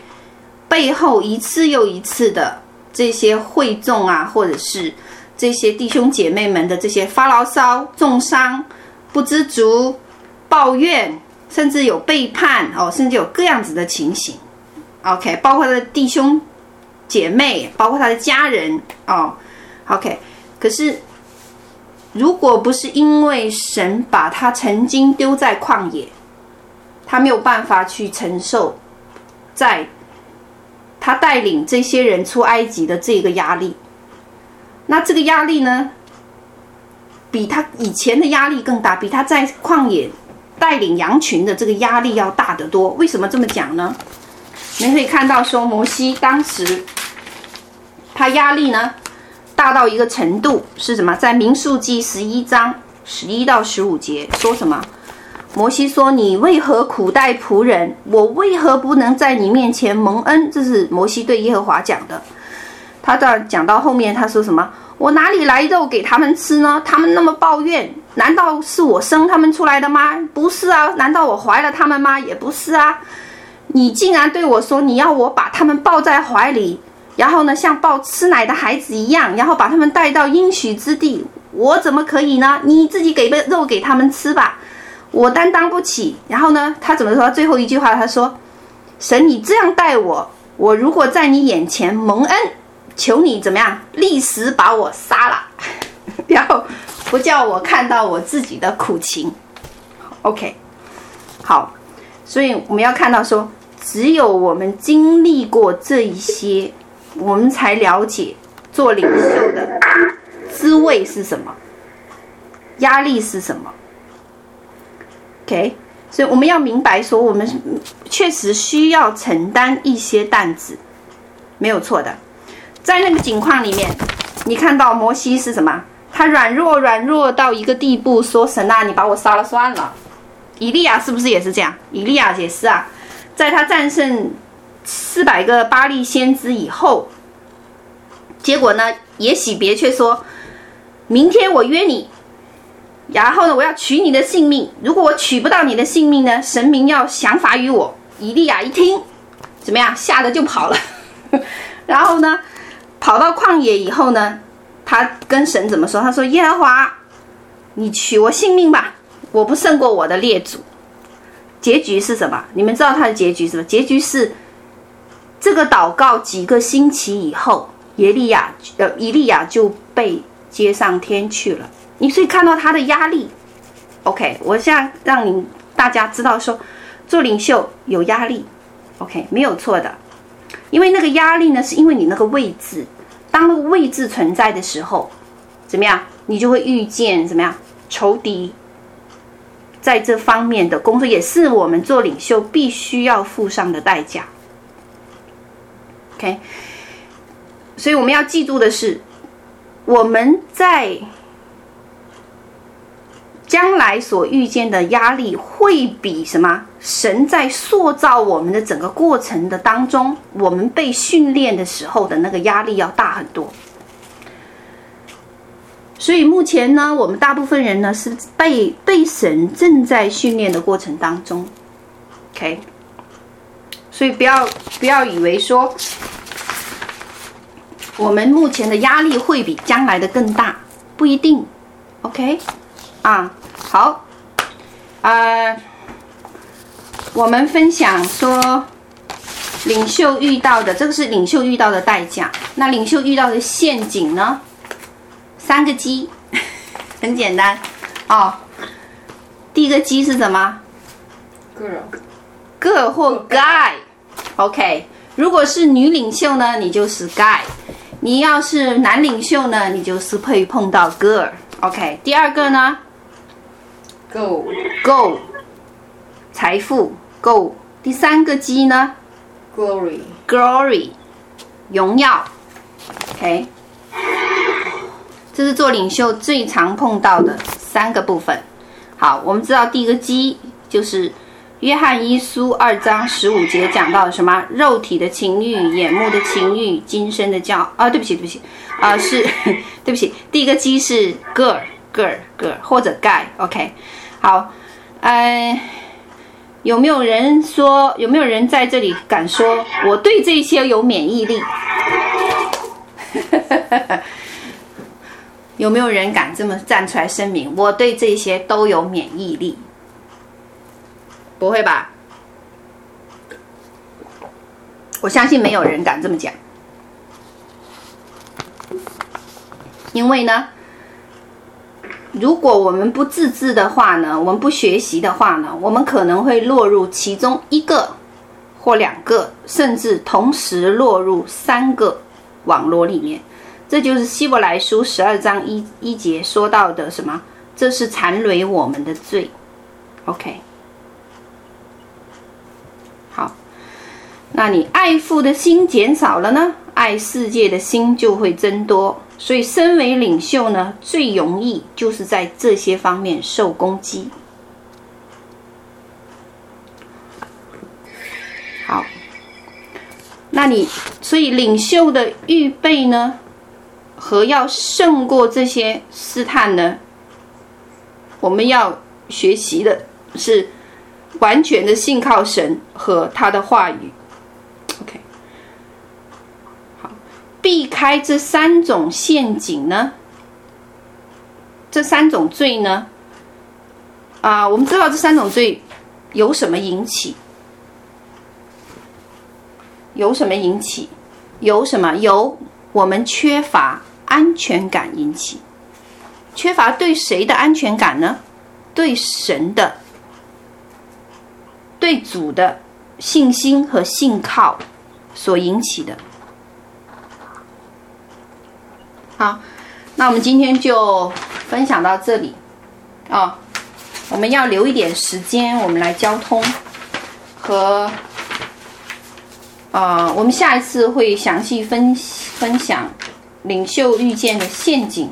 背后一次又一次的这些会众啊，或者是这些弟兄姐妹们的这些发牢骚、重伤、不知足、抱怨，甚至有背叛哦，甚至有各样子的情形。OK，包括他的弟兄姐妹，包括他的家人哦。OK，可是如果不是因为神把他曾经丢在旷野，他没有办法去承受在。他带领这些人出埃及的这个压力，那这个压力呢，比他以前的压力更大，比他在旷野带领羊群的这个压力要大得多。为什么这么讲呢？你可以看到说，摩西当时他压力呢大到一个程度是什么？在民数记十一章十一到十五节说什么？摩西说：“你为何苦待仆人？我为何不能在你面前蒙恩？”这是摩西对耶和华讲的。他这儿讲到后面，他说什么？我哪里来肉给他们吃呢？他们那么抱怨，难道是我生他们出来的吗？不是啊，难道我怀了他们吗？也不是啊。你竟然对我说，你要我把他们抱在怀里，然后呢，像抱吃奶的孩子一样，然后把他们带到应许之地，我怎么可以呢？你自己给个肉给他们吃吧。我担当不起，然后呢，他怎么说？最后一句话，他说：“神，你这样待我，我如果在你眼前蒙恩，求你怎么样，立时把我杀了，(laughs) 然后不叫我看到我自己的苦情。”OK，好，所以我们要看到说，只有我们经历过这一些，我们才了解做领袖的滋味是什么，压力是什么。OK，所以我们要明白说，我们确实需要承担一些担子，没有错的。在那个境况里面，你看到摩西是什么？他软弱软弱到一个地步，说：“神啊，你把我杀了算了。”以利亚是不是也是这样？以利亚也是啊，在他战胜四百个巴力先知以后，结果呢，耶洗别却说：“明天我约你。”然后呢，我要取你的性命。如果我取不到你的性命呢，神明要降罚于我。以利亚一听，怎么样？吓得就跑了。(laughs) 然后呢，跑到旷野以后呢，他跟神怎么说？他说：“耶和华，你取我性命吧，我不胜过我的列祖。”结局是什么？你们知道他的结局是什么？结局是这个祷告几个星期以后，耶利亚呃，以利亚就被接上天去了。你可以看到他的压力，OK，我现在让你大家知道说，做领袖有压力，OK，没有错的，因为那个压力呢，是因为你那个位置，当那个位置存在的时候，怎么样，你就会遇见怎么样？仇敌，在这方面的工作也是我们做领袖必须要付上的代价，OK。所以我们要记住的是，我们在将来所遇见的压力，会比什么？神在塑造我们的整个过程的当中，我们被训练的时候的那个压力要大很多。所以目前呢，我们大部分人呢是被被神正在训练的过程当中，OK。所以不要不要以为说。我们目前的压力会比将来的更大，不一定，OK，啊，好，呃，我们分享说，领袖遇到的这个是领袖遇到的代价，那领袖遇到的陷阱呢？三个鸡 (laughs) 很简单哦。第一个鸡是什么？Girl，Girl 或 Guy，OK，如果是女领袖呢，你就是 Guy。你要是男领袖呢，你就是会碰到 girl，OK。第二个呢，go，go，财富，go。第三个鸡呢，glory，glory，荣耀，OK。这是做领袖最常碰到的三个部分。好，我们知道第一个鸡就是。约翰一书二章十五节讲到什么？肉体的情欲、眼目的情欲、今生的骄啊，对不起，对不起，啊，是 (laughs) 对不起。第一个鸡是 girl，girl，girl 或者 guy，OK。好，嗯，有没有人说？有没有人在这里敢说我对这些有免疫力？(laughs) 有没有人敢这么站出来声明？我对这些都有免疫力？不会吧？我相信没有人敢这么讲，因为呢，如果我们不自制的话呢，我们不学习的话呢，我们可能会落入其中一个或两个，甚至同时落入三个网络里面。这就是希伯来书十二章一一节说到的什么？这是缠累我们的罪。OK 好。那你爱父的心减少了呢？爱世界的心就会增多。所以，身为领袖呢，最容易就是在这些方面受攻击。好，那你所以领袖的预备呢，和要胜过这些试探呢，我们要学习的是完全的信靠神和他的话语。OK，好，避开这三种陷阱呢？这三种罪呢？啊，我们知道这三种罪由什么引起？由什么引起？由什么？由我们缺乏安全感引起。缺乏对谁的安全感呢？对神的，对主的。信心和信靠所引起的。好，那我们今天就分享到这里哦。我们要留一点时间，我们来交通和啊、我们下一次会详细分分享领袖遇见的陷阱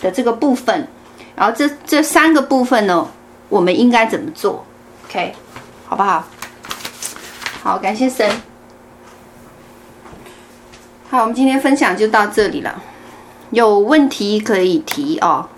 的这个部分。然后这这三个部分呢，我们应该怎么做？OK，好不好？好，感谢神。好，我们今天分享就到这里了。有问题可以提哦。